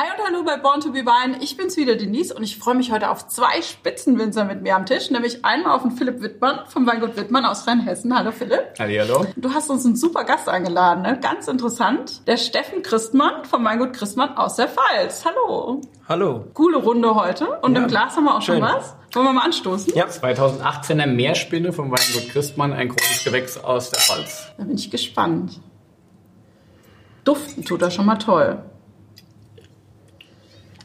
Hi und hallo bei Born to be Wine. Ich bin's wieder, Denise, und ich freue mich heute auf zwei Spitzenwinzer mit mir am Tisch, nämlich einmal auf den Philipp Wittmann vom Weingut Wittmann aus Rheinhessen. Hallo Philipp. Hallo. Du hast uns einen super Gast eingeladen, ne? ganz interessant. Der Steffen Christmann vom Weingut Christmann aus der Pfalz. Hallo. Hallo. Coole Runde heute und Ja. im Glas haben wir auch schon Schön. was. Wollen wir mal anstoßen? Ja. 2018er Meerspinne vom Weingut Christmann, ein großes Gewächs aus der Pfalz. Da bin ich gespannt. Duften tut er schon mal toll.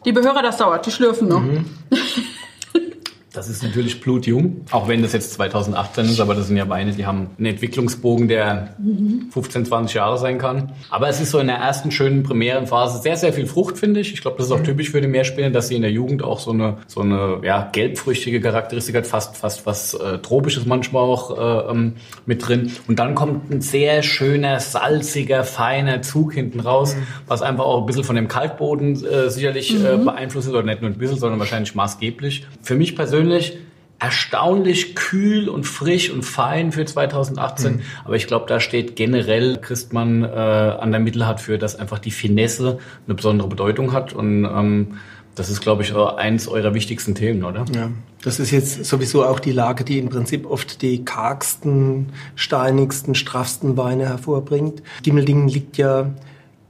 Liebe Hörer, das dauert, die schlürfen noch. Das ist natürlich blutjung, auch wenn das jetzt 2018 ist, aber das sind ja Weine, die haben einen Entwicklungsbogen, der 15, 20 Jahre sein kann. Aber es ist so in der ersten schönen Premierenphase sehr, sehr viel Frucht, finde ich. Ich glaube, das ist auch typisch für die Meerspinne, dass sie in der Jugend auch so eine, so eine ja, gelbfrüchtige Charakteristik hat, fast, fast was äh, Tropisches manchmal auch äh, ähm, mit drin. Und dann kommt ein sehr schöner, salziger, feiner Zug hinten raus, was einfach auch ein bisschen von dem Kalkboden äh, sicherlich äh, beeinflusst ist, oder nicht nur ein bisschen, sondern wahrscheinlich maßgeblich. Für mich persönlich erstaunlich kühl und frisch und fein für 2018. Aber ich glaube, da steht generell Christmann äh, an der Mittelhart für, dass einfach die Finesse eine besondere Bedeutung hat. Und ähm, das ist, glaube ich, auch eins eurer wichtigsten Themen, oder? Ja, das ist jetzt sowieso auch die Lage, die im Prinzip oft die kargsten, steinigsten, straffsten Weine hervorbringt. Gimmeldingen liegt ja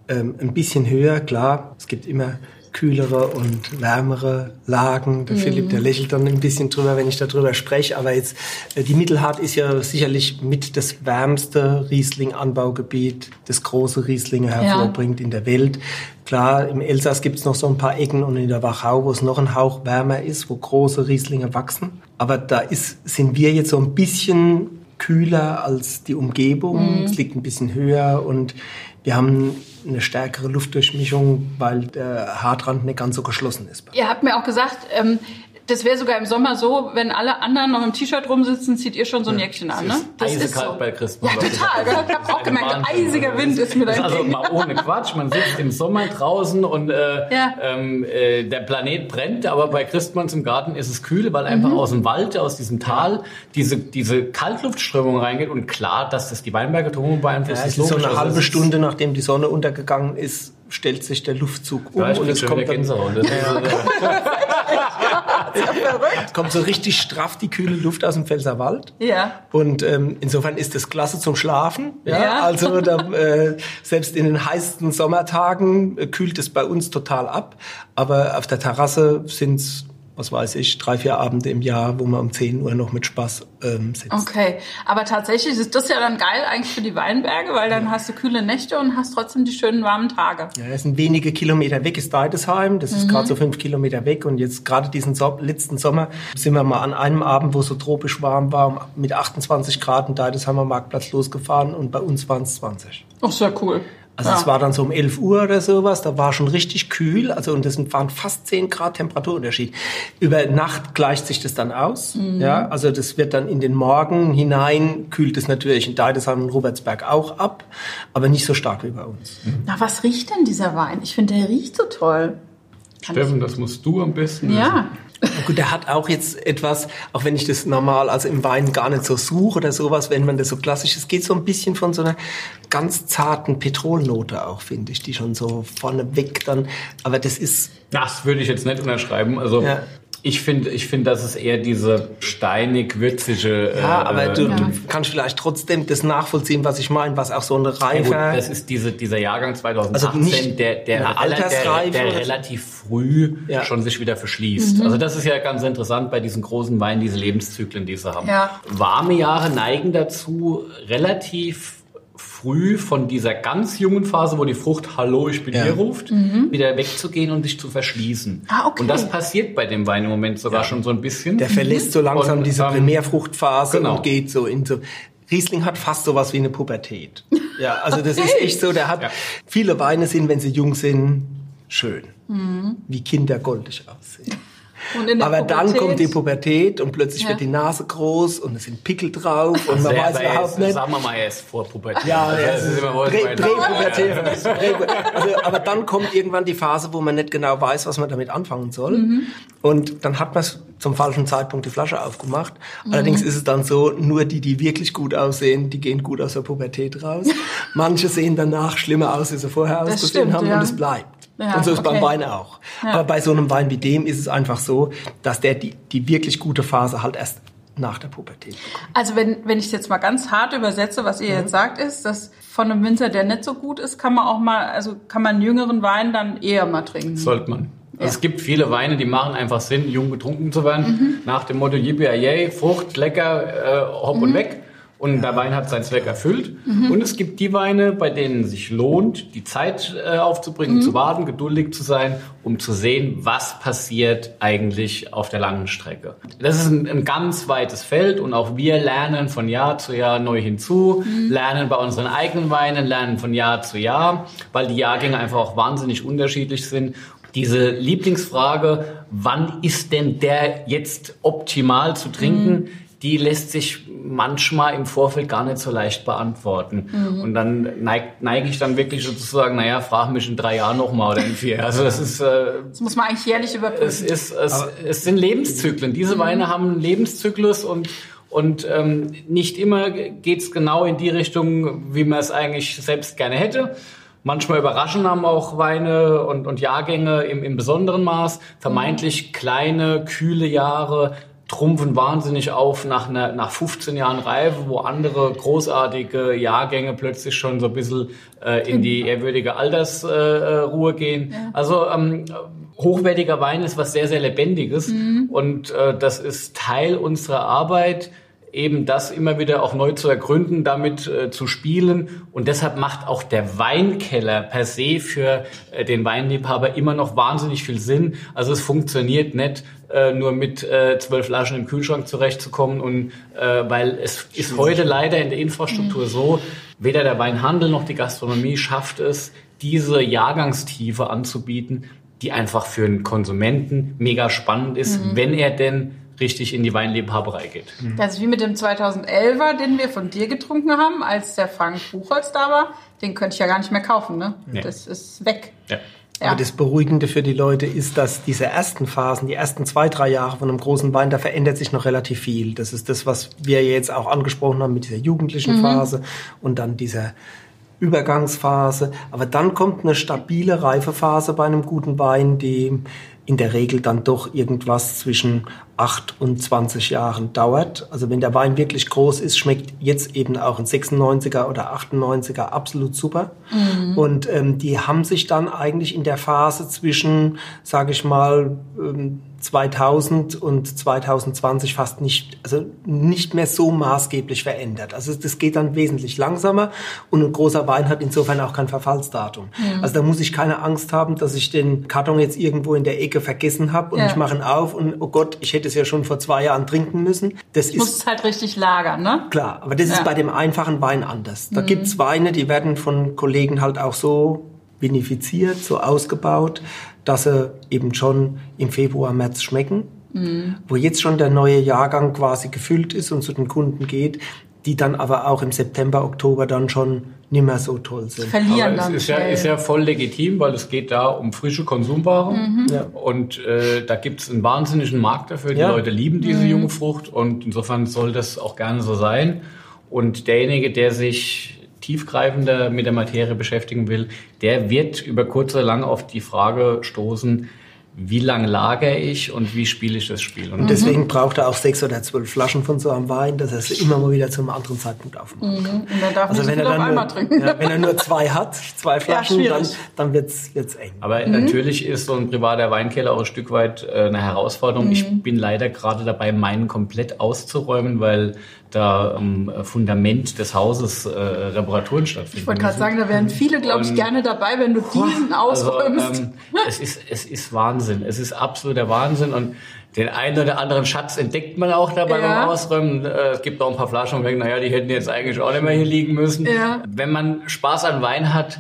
ähm, ein bisschen höher, klar. Es gibt immer kühlere und wärmere Lagen. Der Philipp, der lächelt dann ein bisschen drüber, wenn ich darüber spreche. Aber jetzt, äh, die Mittelhart ist ja sicherlich mit das wärmste Riesling-Anbaugebiet, das große Rieslinge hervorbringt in der Welt. Klar, im Elsass gibt's noch so ein paar Ecken und in der Wachau, wo es noch ein Hauch wärmer ist, wo große Rieslinge wachsen. Aber da ist, sind wir jetzt so ein bisschen kühler als die Umgebung. Es liegt ein bisschen höher und wir haben eine stärkere Luftdurchmischung, weil der Hartrand nicht ganz so geschlossen ist. Ihr habt mir auch gesagt, ähm, das wäre sogar im Sommer so, wenn alle anderen noch im T-Shirt rumsitzen, zieht ihr schon so ein Jäckchen an, ne? Das Eisekalt bei Christmann. Ja, total. Ich habe auch gemerkt, eisiger Wind ist mir da Das ist also mal ohne Quatsch. Man sitzt im Sommer draußen und äh, Ja. ähm, äh, der Planet brennt, aber bei Christmanns im Garten ist es kühl, weil einfach Mhm. aus dem Wald, aus diesem Tal, diese, diese Kaltluftströmung reingeht. Und klar, dass das die Weinberge drumherum beeinflusst, Ja, ist es ist so logisch. eine halbe ist- Stunde, nachdem die Sonne untergegangen ist, stellt sich der Luftzug um Ja, ich und es kommt dann, Gänsehaut. Das ist, äh, kommt so richtig straff die kühle Luft aus dem Pfälzerwald. Ja. Und ähm, insofern ist das klasse zum Schlafen. Ja, Ja. also da, äh, selbst in den heißesten Sommertagen äh, kühlt es bei uns total ab. Aber auf der Terrasse sind's, was weiß ich, drei, vier Abende im Jahr, wo man um 10 Uhr noch mit Spaß ähm, sitzt. Okay, aber tatsächlich ist das ja dann geil eigentlich für die Weinberge, weil dann hast du kühle Nächte und hast trotzdem die schönen warmen Tage. Ja, das sind wenige Kilometer weg, ist Deidesheim. Das ist Mhm. gerade so fünf Kilometer weg. Und jetzt gerade diesen so letzten Sommer sind wir mal an einem Abend, wo es so tropisch warm war, mit 28 Grad in Deidesheimer Marktplatz losgefahren und bei uns waren es 20. Ach, sehr cool. Also ja. es war dann so um 11 Uhr oder sowas, da war schon richtig kühl, also und das waren fast 10 Grad Temperaturunterschied. Über Nacht gleicht sich das dann aus, Mhm. ja, also das wird dann in den Morgen hinein, kühlt es natürlich in Deidesheim und Robertsberg auch ab, aber nicht so stark wie bei uns. Na, was riecht denn dieser Wein? Ich finde, der riecht so toll. Kann Steffen, das musst du am besten. ich- Ja. Na Gut, der hat auch jetzt etwas, auch wenn ich das normal, also im Wein gar nicht so suche oder sowas, wenn man das so klassisch, es geht so ein bisschen von so einer ganz zarten Petrolnote auch, finde ich, die schon so vorneweg dann, aber das ist, Das würde ich jetzt nicht unterschreiben. Also Ja. Ich finde, ich finde, dass es eher diese steinig-würzige. Ja, äh, aber du, äh, du kannst vielleicht trotzdem das nachvollziehen, was ich meine, was auch so eine Ja, gut, reife. das ist diese, dieser Jahrgang 2018, Also nicht der, der, der, Altersreife der oder so? relativ früh Ja. schon sich wieder verschließt. Also das ist ja ganz interessant bei diesen großen Weinen, diese Lebenszyklen, die sie haben. Ja. Warme Jahre neigen dazu, relativ früh von dieser ganz jungen Phase, wo die Frucht Hallo, ich bin Ja. hier ruft, wieder wegzugehen und sich zu verschließen. Ah, okay. Und das passiert bei dem Wein im Moment sogar schon so ein bisschen. der verlässt so langsam Und, diese ähm, Primärfruchtphase genau. und geht so in so. Riesling hat fast sowas wie eine Pubertät. Ja, also das ist echt so, der hat, Ja. viele Weine sind, wenn sie jung sind, schön. Wie Kinder goldig aussehen. Und in der Aber dann Pubertät- kommt die Pubertät und plötzlich Ja. wird die Nase groß und es sind Pickel drauf und man Sehr, weiß aber überhaupt nicht. Sagen wir mal erst vor Pubertät. Ja, Also ja, das ist immer wohl Prä- Also, aber dann kommt irgendwann die Phase, wo man nicht genau weiß, was man damit anfangen soll. Und dann hat man zum falschen Zeitpunkt die Flasche aufgemacht. Allerdings ist es dann so, nur die, die wirklich gut aussehen, die gehen gut aus der Pubertät raus. Manche sehen danach schlimmer aus, als sie vorher Das ausgesehen stimmt, haben ja. und es bleibt. Ja, und so ist okay. beim Wein auch. Ja. Aber bei so einem Wein wie dem ist es einfach so, dass der die, die wirklich gute Phase halt erst nach der Pubertät bekommt. Also wenn, wenn ich es jetzt mal ganz hart übersetze, was ihr mhm. jetzt sagt, ist, dass von einem Winzer, der nicht so gut ist, kann man auch mal, also kann man einen jüngeren Wein dann eher mal trinken. Sollte man. Ja. Es gibt viele Weine, die machen einfach Sinn, jung getrunken zu werden. Mhm. Nach dem Motto Yippie Frucht, lecker, äh, hopp mhm. und weg. Und der Wein hat seinen Zweck erfüllt. Mhm. Und es gibt die Weine, bei denen es sich lohnt, die Zeit äh, aufzubringen, mhm. zu warten, geduldig zu sein, um zu sehen, was passiert eigentlich auf der langen Strecke. Das ist ein, ein ganz weites Feld und auch wir lernen von Jahr zu Jahr neu hinzu, mhm. lernen bei unseren eigenen Weinen, lernen von Jahr zu Jahr, weil die Jahrgänge einfach auch wahnsinnig unterschiedlich sind diese Lieblingsfrage, wann ist denn der jetzt optimal zu trinken, mhm die lässt sich manchmal im Vorfeld gar nicht so leicht beantworten. Mhm. Und dann neige neig ich dann wirklich sozusagen, naja, frag mich in drei Jahren nochmal oder in vier. Also das ist... Äh, das muss man eigentlich jährlich überprüfen. Es, ist, es, es sind Lebenszyklen. Diese mhm. Weine haben einen Lebenszyklus und und ähm, nicht immer geht's genau in die Richtung, wie man es eigentlich selbst gerne hätte. Manchmal überraschen haben auch Weine und, und Jahrgänge im, im besonderen Maß. Vermeintlich mhm. kleine, kühle Jahre trumpfen wahnsinnig auf nach, einer, nach 15 Jahren Reife, wo andere großartige Jahrgänge plötzlich schon so ein bisschen äh, in die ehrwürdige Altersruhe äh, gehen. Ja. Also ähm, hochwertiger Wein ist was sehr, sehr Lebendiges mhm. und äh, das ist Teil unserer Arbeit, eben das immer wieder auch neu zu ergründen, damit äh, zu spielen. Und deshalb macht auch der Weinkeller per se für äh, den Weinliebhaber immer noch wahnsinnig viel Sinn. Also es funktioniert nicht äh, nur mit äh, zwölf Flaschen im Kühlschrank zurechtzukommen. Und äh, weil es ist heute leider in der Infrastruktur mhm. so, weder der Weinhandel noch die Gastronomie schafft es, diese Jahrgangstiefe anzubieten, die einfach für einen Konsumenten mega spannend ist, mhm. wenn er denn richtig in die Weinliebhaberei geht. Das ist wie mit dem 2011er, den wir von dir getrunken haben, als der Frank Buchholz da war. Den könnte ich ja gar nicht mehr kaufen, ne? Nee. Das ist weg. Ja. Ja. Aber das Beruhigende für die Leute ist, dass diese ersten Phasen, die ersten zwei, drei Jahre von einem großen Wein, da verändert sich noch relativ viel. Das ist das, was wir jetzt auch angesprochen haben mit dieser jugendlichen mhm. Phase und dann dieser Übergangsphase. Aber dann kommt eine stabile Reifephase bei einem guten Wein, die in der Regel dann doch irgendwas zwischen 8 und 20 Jahren dauert. Also wenn der Wein wirklich groß ist, schmeckt jetzt eben auch ein 96er oder 98er absolut super. Mhm. Und ähm, die haben sich dann eigentlich in der Phase zwischen, sage ich mal, ähm, 2000 und 2020 fast nicht, also nicht mehr so maßgeblich verändert. Also das geht dann wesentlich langsamer und ein großer Wein hat insofern auch kein Verfallsdatum. Mhm. Also da muss ich keine Angst haben, dass ich den Karton jetzt irgendwo in der Ecke vergessen habe und ja. ich mache ihn auf und oh Gott, ich hätte es ja schon vor zwei Jahren trinken müssen. Das ist muss es halt richtig lagern, ne? Klar, aber das ja. ist bei dem einfachen Wein anders. Da mhm. gibt's Weine, die werden von Kollegen halt auch so vinifiziert, so ausgebaut, dass sie eben schon im Februar, März schmecken. Mhm. Wo jetzt schon der neue Jahrgang quasi gefüllt ist und zu den Kunden geht, die dann aber auch im September, Oktober dann schon nicht mehr so toll sind. Verlieren aber es ist ja, ist ja voll legitim, weil es geht da um frische Konsumware. Mhm. Ja. Und äh, da gibt es einen wahnsinnigen Markt dafür. Die ja. Leute lieben diese mhm. junge Frucht und insofern soll das auch gerne so sein. Und derjenige, der sich tiefgreifender mit der Materie beschäftigen will, der wird über kurz oder lang auf die Frage stoßen, wie lange lagere ich und wie spiele ich das Spiel. Und mhm. deswegen braucht er auch sechs oder zwölf Flaschen von so einem Wein, dass er es immer mal wieder zu einem anderen Zeitpunkt aufmachen kann. Mhm. Und dann darf also wenn er dann nur. Ja, wenn er nur zwei hat, zwei Flaschen, ja, dann, dann wird es eng. Aber mhm. natürlich ist so ein privater Weinkeller auch ein Stück weit äh, eine Herausforderung. Ich mhm. bin leider gerade dabei, meinen komplett auszuräumen, weil da am Fundament des Hauses äh, Reparaturen stattfinden. Ich wollte gerade sagen, da wären viele, glaube ich, gerne dabei, wenn du diesen also, ausräumst. Also, ähm, es, ist, es ist Wahnsinn. Es ist absoluter Wahnsinn und den einen oder anderen Schatz entdeckt man auch dabei ja. beim Ausräumen. Äh, es gibt auch ein paar Flaschen, wo man denkt, naja, die hätten jetzt eigentlich auch nicht mehr hier liegen müssen. Ja. Wenn man Spaß an Wein hat,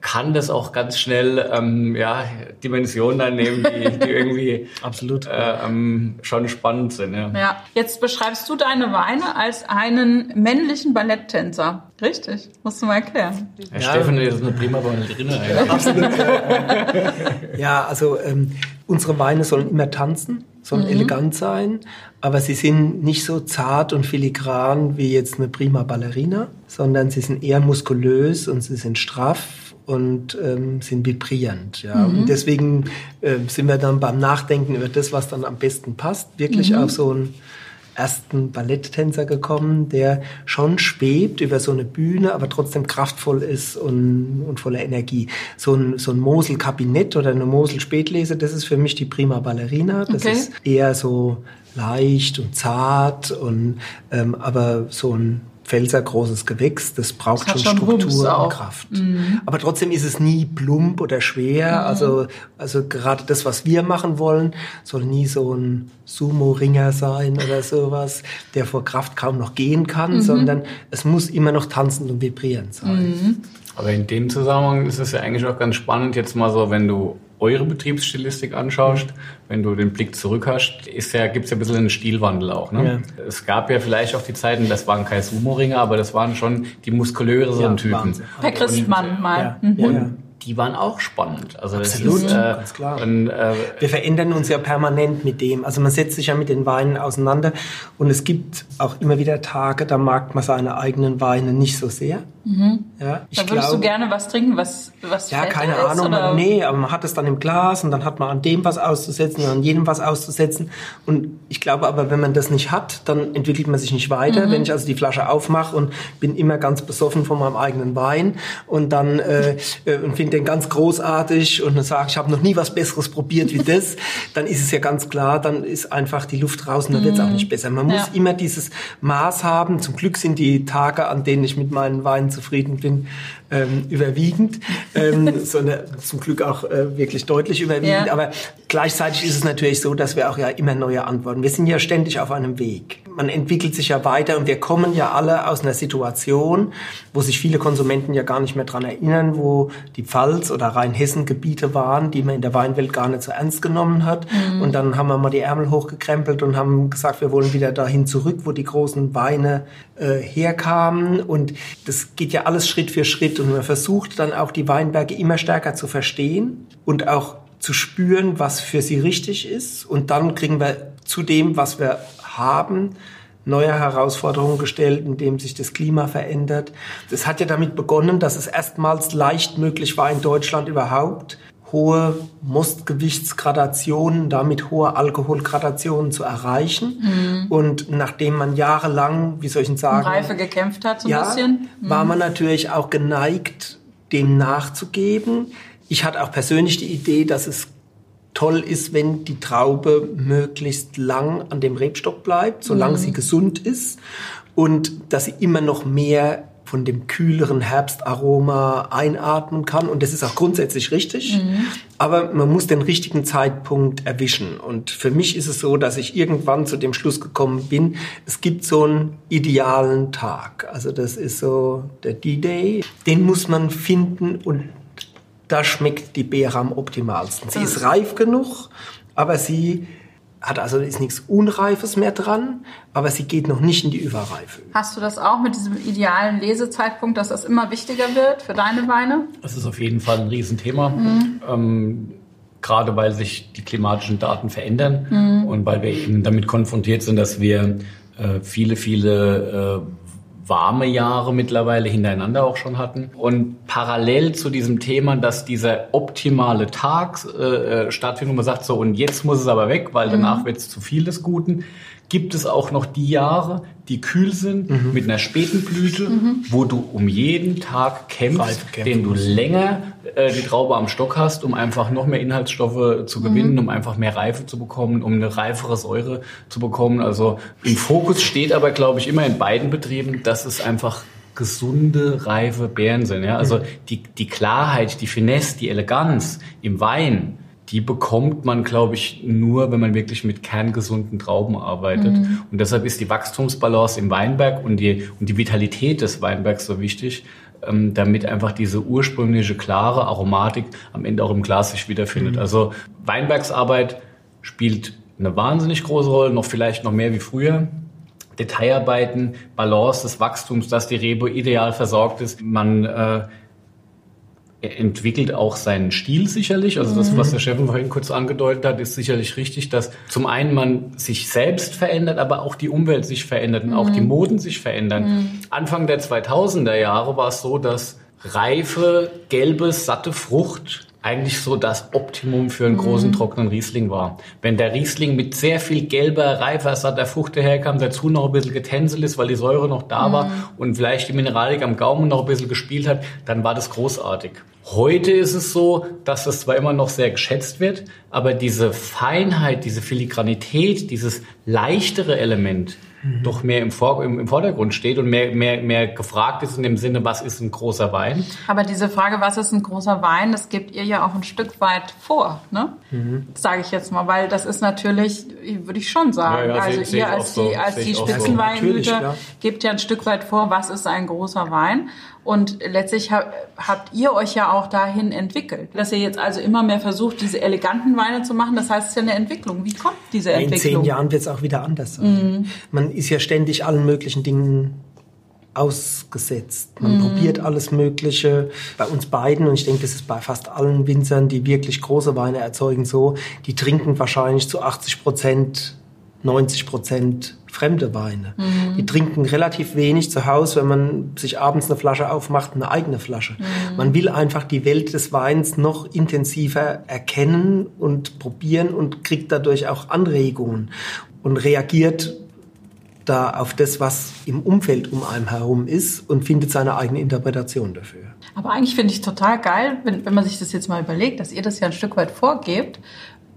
kann das auch ganz schnell ähm, ja, Dimensionen annehmen, die, die irgendwie absolut äh, ähm, schon spannend sind. Ja. ja, jetzt beschreibst du deine Weine als einen männlichen Balletttänzer. Richtig, musst du mal erklären. Herr ja. Steffen ist eine prima Ballerina. Absolut. ja, also ähm, unsere Weine sollen immer tanzen, sollen mhm. elegant sein, aber sie sind nicht so zart und filigran wie jetzt eine prima Ballerina, sondern sie sind eher muskulös und sie sind straff und ähm, sind vibrierend. Ja. Mhm. Und deswegen äh, sind wir dann beim Nachdenken über das, was dann am besten passt, wirklich mhm. auf so einen ersten Balletttänzer gekommen, der schon schwebt über so eine Bühne, aber trotzdem kraftvoll ist und, und voller Energie. So ein, so ein Mosel-Kabinett oder eine Mosel-Spätlese, das ist für mich die Prima Ballerina. Das okay. ist eher so leicht und zart und ähm, aber so ein felsergroßes Gewächs, das braucht das schon Struktur und Kraft. Mhm. Aber trotzdem ist es nie plump oder schwer. Mhm. Also, also gerade das, was wir machen wollen, soll nie so ein Sumo-Ringer sein oder sowas, der vor Kraft kaum noch gehen kann, mhm. sondern es muss immer noch tanzend und vibrierend sein. Mhm. Aber in dem Zusammenhang ist es ja eigentlich auch ganz spannend, jetzt mal so, wenn du eure Betriebsstilistik anschaust, wenn du den Blick zurück hast, ist ja, gibt's ja ein bisschen einen Stilwandel auch. Ne? Ja. Es gab ja vielleicht auch die Zeiten, das waren keine Sumo-Ringer, aber das waren schon die muskulöseren ja, Typen. Per Christmann mal. Ja. Mhm. Die waren auch spannend. Also Absolut, ist, äh, ganz klar. Und, äh, Wir verändern uns ja permanent mit dem. Also man setzt sich ja mit den Weinen auseinander und es gibt auch immer wieder Tage, da mag man seine eigenen Weine nicht so sehr. Mhm. Ja, ich da würdest glaub, du gerne was trinken, was was Ja, keine ist, Ahnung. Man, nee, aber man hat es dann im Glas und dann hat man an dem was auszusetzen und an jedem was auszusetzen. Und ich glaube aber, wenn man das nicht hat, dann entwickelt man sich nicht weiter. Mhm. Wenn ich also die Flasche aufmache und bin immer ganz besoffen von meinem eigenen Wein und dann äh, äh und finde den ganz großartig und dann sage ich habe noch nie was Besseres probiert wie das, dann ist es ja ganz klar, dann ist einfach die Luft draußen, dann wird es auch mhm. nicht besser. Man muss ja. immer dieses Maß haben. Zum Glück sind die Tage, an denen ich mit meinen Weinen zufrieden bin, ähm, überwiegend, ähm, sondern zum Glück auch äh, wirklich deutlich überwiegend. Ja. Aber gleichzeitig ist es natürlich so, dass wir auch ja immer neue Antworten. Wir sind ja ständig auf einem Weg. Man entwickelt sich ja weiter und wir kommen ja alle aus einer Situation, wo sich viele Konsumenten ja gar nicht mehr dran erinnern, wo die Pfalz oder Rheinhessen Gebiete waren, die man in der Weinwelt gar nicht so ernst genommen hat. Mhm. Und dann haben wir mal die Ärmel hochgekrempelt und haben gesagt, wir wollen wieder dahin zurück, wo die großen Weine äh, herkamen. Und das geht ja alles Schritt für Schritt und man versucht dann auch die Weinberge immer stärker zu verstehen und auch zu spüren, was für sie richtig ist. Und dann kriegen wir zu dem, was wir haben, neue Herausforderungen gestellt, indem sich das Klima verändert. Das hat ja damit begonnen, dass es erstmals leicht möglich war, in Deutschland überhaupt hohe Mostgewichtsgradationen, damit hohe Alkoholgradationen zu erreichen. Mhm. Und nachdem man jahrelang, wie soll ich sagen, Reife gekämpft hat, so ein ja, bisschen, mhm. war man natürlich auch geneigt, dem nachzugeben. Ich hatte auch persönlich die Idee, dass es toll ist, wenn die Traube möglichst lang an dem Rebstock bleibt, solange mhm. sie gesund ist und dass sie immer noch mehr von dem kühleren Herbstaroma einatmen kann. Und das ist auch grundsätzlich richtig. Mhm. Aber man muss den richtigen Zeitpunkt erwischen. Und für mich ist es so, dass ich irgendwann zu dem Schluss gekommen bin, es gibt so einen idealen Tag. Also das ist so der D-Day. Den muss man finden und da schmeckt die Beere am optimalsten. Sie ist reif genug, aber sie hat also ist nichts Unreifes mehr dran, aber sie geht noch nicht in die Überreife. Hast du das auch mit diesem idealen Lesezeitpunkt, dass das immer wichtiger wird für deine Weine? Das ist auf jeden Fall ein Riesenthema. Mhm. Ähm, gerade weil sich die klimatischen Daten verändern mhm. und weil wir eben damit konfrontiert sind, dass wir äh, viele, viele äh, warme Jahre mittlerweile hintereinander auch schon hatten. Und parallel zu diesem Thema, dass dieser optimale Tag äh, äh stattfindet und man sagt so, und jetzt muss es aber weg, weil danach mhm. wird es zu viel des Guten, gibt es auch noch die Jahre, die kühl sind, mhm. mit einer späten Blüte, mhm. wo du um jeden Tag kämpfst, den du länger äh, die Traube am Stock hast, um einfach noch mehr Inhaltsstoffe zu gewinnen, mhm. um einfach mehr Reife zu bekommen, um eine reifere Säure zu bekommen. Also im Fokus steht aber, glaube ich, immer in beiden Betrieben, dass es einfach gesunde, reife Beeren sind. Ja? Also mhm. die, die Klarheit, die Finesse, die Eleganz im Wein, die bekommt man, glaube ich, nur, wenn man wirklich mit kerngesunden Trauben arbeitet. Mhm. Und deshalb ist die Wachstumsbalance im Weinberg und die, und die Vitalität des Weinbergs so wichtig, ähm, damit einfach diese ursprüngliche, klare Aromatik am Ende auch im Glas sich wiederfindet. Mhm. Also Weinbergsarbeit spielt eine wahnsinnig große Rolle, noch vielleicht noch mehr wie früher. Detailarbeiten, Balance des Wachstums, dass die Rebe ideal versorgt ist. Man äh, er entwickelt auch seinen Stil sicherlich. Also das, was der Chef vorhin kurz angedeutet hat, ist sicherlich richtig, dass zum einen man sich selbst verändert, aber auch die Umwelt sich verändert und mhm. auch die Moden sich verändern. Mhm. Anfang der 2000er Jahre war es so, dass reife, gelbe, satte Frucht eigentlich so das Optimum für einen großen Mhm. trockenen Riesling war. Wenn der Riesling mit sehr viel gelber, reifer, satter Frucht daherkam, dazu noch ein bisschen getänzelt ist, weil die Säure noch da war Mhm. und vielleicht die Mineralik am Gaumen noch ein bisschen gespielt hat, dann war das großartig. Heute ist es so, dass das zwar immer noch sehr geschätzt wird, aber diese Feinheit, diese Filigranität, dieses leichtere Element doch mehr im, Vor im, im Vordergrund steht und mehr, mehr, mehr gefragt ist in dem Sinne, was ist ein großer Wein? Aber diese Frage, was ist ein großer Wein, das gebt ihr ja auch ein Stück weit vor, ne? Sage ich jetzt mal, weil das ist natürlich, würde ich schon sagen. Ja, ja, also ihr als so. die, als die so. Spitzenweingüter klar. gebt ja ein Stück weit vor, was ist ein großer Wein. Und letztlich ha habt ihr euch ja auch dahin entwickelt. Dass ihr jetzt also immer mehr versucht, diese eleganten Weine zu machen. Das heißt, es ist ja eine Entwicklung. Wie kommt diese In zehn Entwicklung? Jahren wird es auch wieder anders sein. Man ist ja ständig allen möglichen Dingen ausgesetzt. Man probiert alles Mögliche. Bei uns beiden, und ich denke, das ist bei fast allen Winzern, die wirklich große Weine erzeugen, so, die trinken wahrscheinlich zu 80 Prozent, 90 Prozent fremde Weine. Die trinken relativ wenig zu Hause, wenn man sich abends eine Flasche aufmacht, eine eigene Flasche. Man will einfach die Welt des Weins noch intensiver erkennen und probieren und kriegt dadurch auch Anregungen und reagiert da auf das, was im Umfeld um einen herum ist und findet seine eigene Interpretation dafür. Aber eigentlich finde ich total geil, wenn, wenn man sich das jetzt mal überlegt, dass ihr das ja ein Stück weit vorgebt,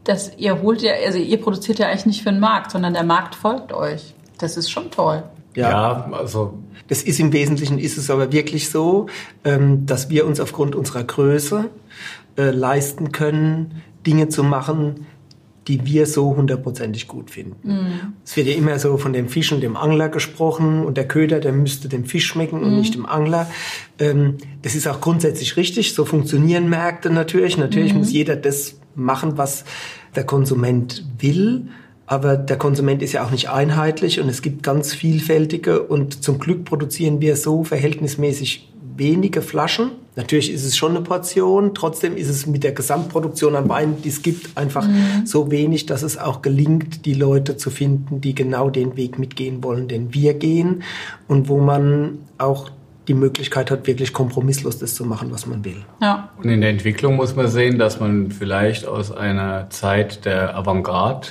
dass ihr holt ja, also ihr produziert ja eigentlich nicht für den Markt, sondern der Markt folgt euch. Das ist schon toll. Ja, also Das ist im Wesentlichen ist es aber wirklich so, ähm, dass wir uns aufgrund unserer Größe äh, leisten können, Dinge zu machen, die wir so hundertprozentig gut finden. Es wird ja immer so von dem Fisch und dem Angler gesprochen und der Köder, der müsste dem Fisch schmecken und nicht dem Angler. Ähm, das ist auch grundsätzlich richtig. So funktionieren Märkte natürlich. Natürlich muss jeder das machen, was der Konsument will. Aber der Konsument ist ja auch nicht einheitlich und es gibt ganz vielfältige und zum Glück produzieren wir so verhältnismäßig wenige Flaschen. Natürlich ist es schon eine Portion, trotzdem ist es mit der Gesamtproduktion an Wein, die es gibt, einfach so wenig, dass es auch gelingt, die Leute zu finden, die genau den Weg mitgehen wollen, den wir gehen und wo man auch die Möglichkeit hat, wirklich kompromisslos das zu machen, was man will. Ja. Und in der Entwicklung muss man sehen, dass man vielleicht aus einer Zeit der Avantgarde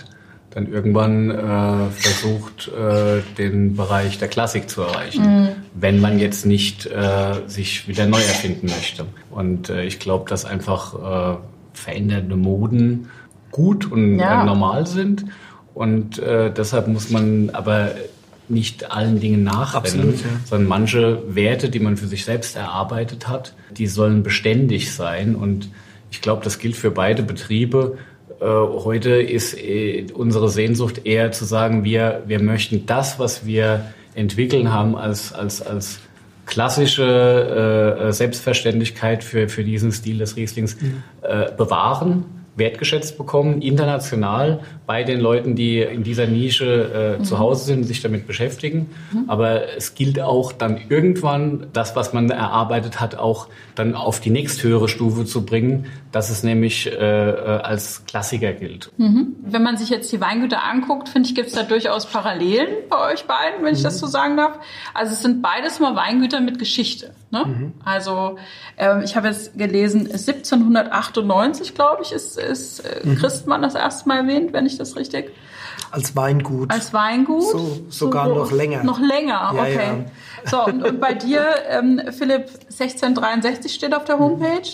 dann irgendwann äh, versucht, äh, den Bereich der Klassik zu erreichen, wenn man jetzt nicht äh, sich wieder neu erfinden möchte. Und äh, ich glaube, dass einfach äh, verändernde Moden gut und Ja. äh, normal sind. Und äh, deshalb muss man aber nicht allen Dingen nachrennen, Absolut, ja. sondern manche Werte, die man für sich selbst erarbeitet hat, die sollen beständig sein. Und ich glaube, das gilt für beide Betriebe. Äh, heute ist äh, unsere Sehnsucht eher zu sagen, wir, wir möchten das, was wir entwickeln haben, als, als, als klassische äh, Selbstverständlichkeit für, für diesen Stil des Rieslings äh, bewahren, wertgeschätzt bekommen, international bei den Leuten, die in dieser Nische äh, zu Hause sind und sich damit beschäftigen. Aber es gilt auch dann irgendwann, das, was man erarbeitet hat, auch dann auf die nächsthöhere Stufe zu bringen, dass es nämlich äh, äh, als Klassiker gilt. Wenn man sich jetzt die Weingüter anguckt, finde ich, gibt es da durchaus Parallelen bei euch beiden, wenn ich das so sagen darf. Also es sind beides mal Weingüter mit Geschichte. Ne? Also ähm, ich habe jetzt gelesen, 1798, glaube ich, ist, ist äh, Christmann das erste Mal erwähnt, wenn ich das richtig. Als Weingut. Als Weingut? So- sogar noch länger. Noch länger, Ja, okay. ja. So, und, und bei dir, ähm, Philipp, 1663 steht auf der Homepage.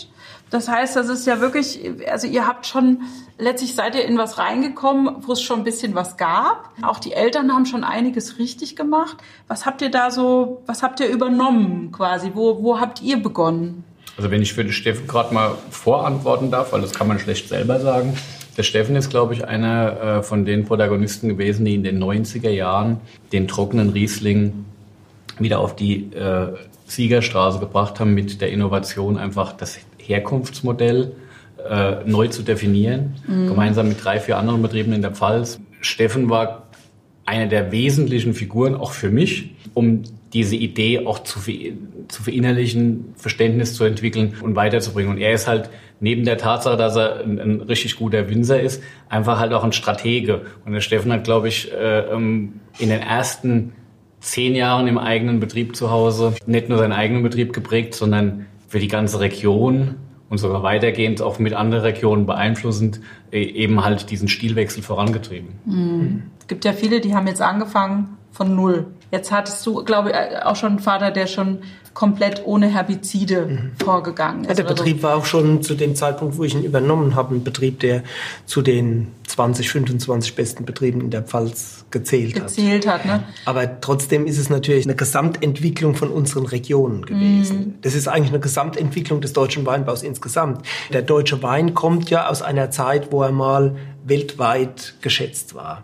Das heißt, das ist ja wirklich, also ihr habt schon, letztlich seid ihr in was reingekommen, wo es schon ein bisschen was gab. Auch die Eltern haben schon einiges richtig gemacht. Was habt ihr da so, was habt ihr übernommen quasi? Wo, wo habt ihr begonnen? Also wenn ich für den Steffen gerade mal vorantworten darf, weil das kann man schlecht selber sagen. Der Steffen ist, glaube ich, einer äh, von den Protagonisten gewesen, die in den 90er Jahren den trockenen Riesling wieder auf die äh, Siegerstraße gebracht haben mit der Innovation, einfach das Herkunftsmodell äh, neu zu definieren, gemeinsam mit drei, vier anderen Betrieben in der Pfalz. Steffen war eine der wesentlichen Figuren auch für mich, um diese Idee auch zu, zu verinnerlichen, Verständnis zu entwickeln und weiterzubringen. Und er ist halt neben der Tatsache, dass er ein, ein richtig guter Winzer ist, einfach halt auch ein Stratege. Und der Steffen hat, glaube ich, äh, ähm, in den ersten zehn Jahren im eigenen Betrieb zu Hause nicht nur seinen eigenen Betrieb geprägt, sondern für die ganze Region und sogar weitergehend auch mit anderen Regionen beeinflussend äh, eben halt diesen Stilwechsel vorangetrieben. Mhm. Es gibt ja viele, die haben jetzt angefangen von null. Jetzt hattest du, glaube ich, äh, auch schon einen Vater, der schon komplett ohne Herbizide mhm. vorgegangen ist. Ja, der Betrieb so. war auch schon zu dem Zeitpunkt, wo ich ihn übernommen habe, ein Betrieb, der zu den 20, 25 besten Betrieben in der Pfalz gezählt, gezählt hat. hat ne? Aber trotzdem ist es natürlich eine Gesamtentwicklung von unseren Regionen gewesen. Mhm. Das ist eigentlich eine Gesamtentwicklung des deutschen Weinbaus insgesamt. Der deutsche Wein kommt ja aus einer Zeit, wo er mal weltweit geschätzt war.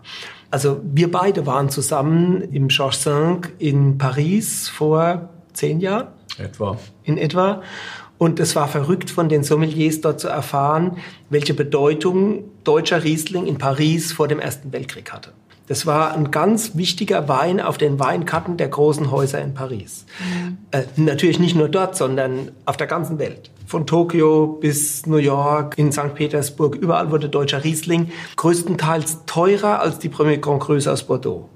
Also wir beide waren zusammen im Georges V in Paris vor zehn Jahren. Etwa. In etwa. Und es war verrückt von den Sommeliers dort zu erfahren, welche Bedeutung deutscher Riesling in Paris vor dem Ersten Weltkrieg hatte. Das war ein ganz wichtiger Wein auf den Weinkarten der großen Häuser in Paris. Mhm. Äh, natürlich nicht nur dort, sondern auf der ganzen Welt. Von Tokio bis New York, in St. Petersburg, überall wurde deutscher Riesling größtenteils teurer als die Premier Grand Cru aus Bordeaux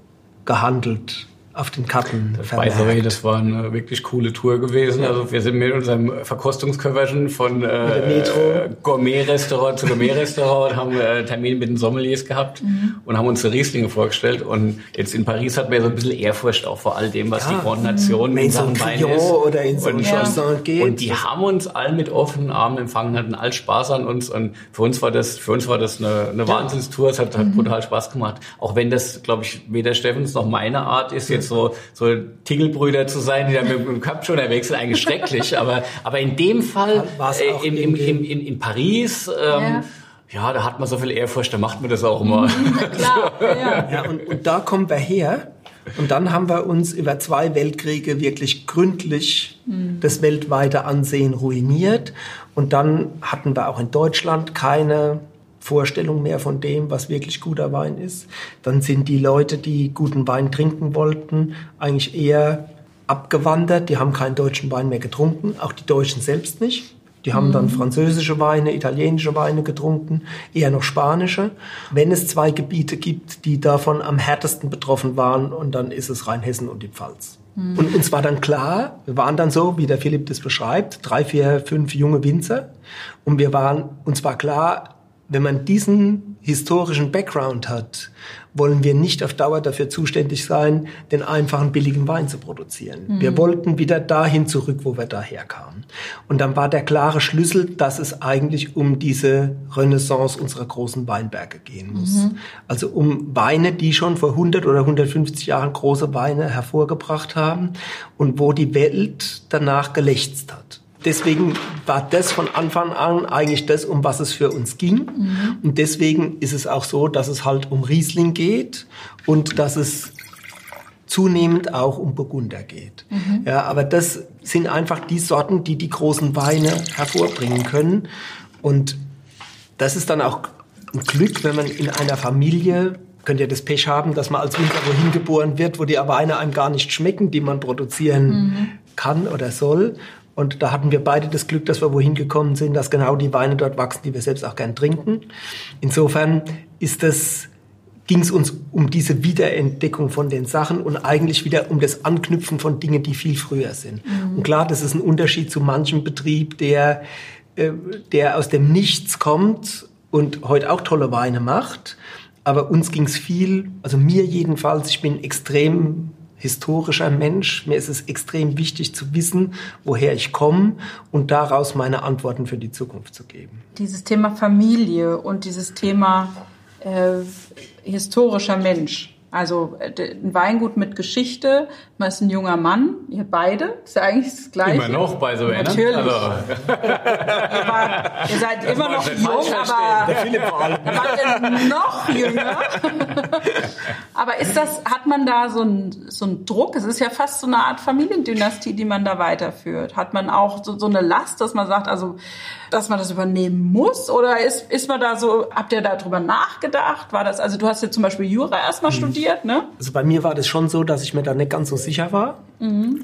gehandelt auf den Karten vermerkt. By the way, das war eine wirklich coole Tour gewesen. Ja. Also wir sind mit unserem Verkostungsköfferchen von äh, Gourmet-Restaurant zu Gourmet-Restaurant und haben äh, Termine mit den Sommeliers gehabt mhm. und haben unsere Rieslinge vorgestellt. Und jetzt in Paris hat man so ein bisschen Ehrfurcht auch vor all dem, was ja. die Grand Nation mhm. in Sachen Wein ist. Oder in so und, ja. geht. und die haben uns all mit offenen Armen empfangen, hatten all Spaß an uns. Und für uns war das, für uns war das eine, eine Wahnsinnstour. Es hat, hat mhm. brutal Spaß gemacht. Auch wenn das, glaube ich, weder Steffens noch meine Art ist, jetzt so, so Tingelbrüder zu sein, die da mit dem schon wechseln, eigentlich schrecklich. Aber, aber in dem Fall, äh, im, im, in, in Paris, ähm, ja. ja. da hat man so viel Ehrfurcht, da macht man das auch immer. Klar, ja. ja und, und da kommen wir her. Und dann haben wir uns über zwei Weltkriege wirklich gründlich mhm. das weltweite Ansehen ruiniert. Und dann hatten wir auch in Deutschland keine Vorstellung mehr von dem, was wirklich guter Wein ist. Dann sind die Leute, die guten Wein trinken wollten, eigentlich eher abgewandert. Die haben keinen deutschen Wein mehr getrunken, auch die Deutschen selbst nicht. Die haben dann mhm. französische Weine, italienische Weine getrunken, eher noch spanische. Wenn es zwei Gebiete gibt, die davon am härtesten betroffen waren, und dann ist es Rheinhessen und die Pfalz. Mhm. Und uns war dann klar, wir waren dann so, wie der Philipp das beschreibt, drei, vier, fünf junge Winzer. Und wir waren, uns war klar, wenn man diesen historischen Background hat, wollen wir nicht auf Dauer dafür zuständig sein, den einfachen billigen Wein zu produzieren. Mhm. Wir wollten wieder dahin zurück, wo wir daher kamen. Und dann war der klare Schlüssel, dass es eigentlich um diese Renaissance unserer großen Weinberge gehen muss. Mhm. Also um Weine, die schon vor 100 oder 150 Jahren große Weine hervorgebracht haben und wo die Welt danach gelächzt hat deswegen war das von Anfang an eigentlich das, um was es für uns ging. Mhm. Und deswegen ist es auch so, dass es halt um Riesling geht und dass es zunehmend auch um Burgunder geht. Mhm. Ja, aber das sind einfach die Sorten, die die großen Weine hervorbringen können. Und das ist dann auch ein Glück, wenn man in einer Familie könnt ihr das Pech haben, dass man als Winzer wohin geboren wird, wo die Weine einem gar nicht schmecken, die man produzieren mhm. kann oder soll. Und da hatten wir beide das Glück, dass wir wohin gekommen sind, dass genau die Weine dort wachsen, die wir selbst auch gern trinken. Insofern ist das, ging es uns um diese Wiederentdeckung von den Sachen und eigentlich wieder um das Anknüpfen von Dingen, die viel früher sind. Mhm. Und klar, das ist ein Unterschied zu manchem Betrieb, der, äh, der aus dem Nichts kommt und heute auch tolle Weine macht. Aber uns ging es viel, also mir jedenfalls, ich bin extrem historischer Mensch. Mir ist es extrem wichtig zu wissen, woher ich komme und daraus meine Antworten für die Zukunft zu geben. Dieses Thema Familie und dieses Thema äh, historischer Mensch. Also äh, ein Weingut mit Geschichte, man ist ein junger Mann, ihr beide, ist ja eigentlich das Gleiche. Immer noch bei so ne? Natürlich. Also. ihr, ihr seid immer noch jung, aber wart noch jünger. aber ist das, hat man da so einen so einen Druck? Es ist ja fast so eine Art Familiendynastie, die man da weiterführt. Hat man auch so, so eine Last, dass man sagt, also dass man das übernehmen muss? Oder ist, ist man da so, habt ihr darüber nachgedacht? War das, also du hast ja zum Beispiel Jura erstmal mhm. studiert, ne? Also bei mir war das schon so, dass ich mir da nicht ganz so sicher war. Mhm.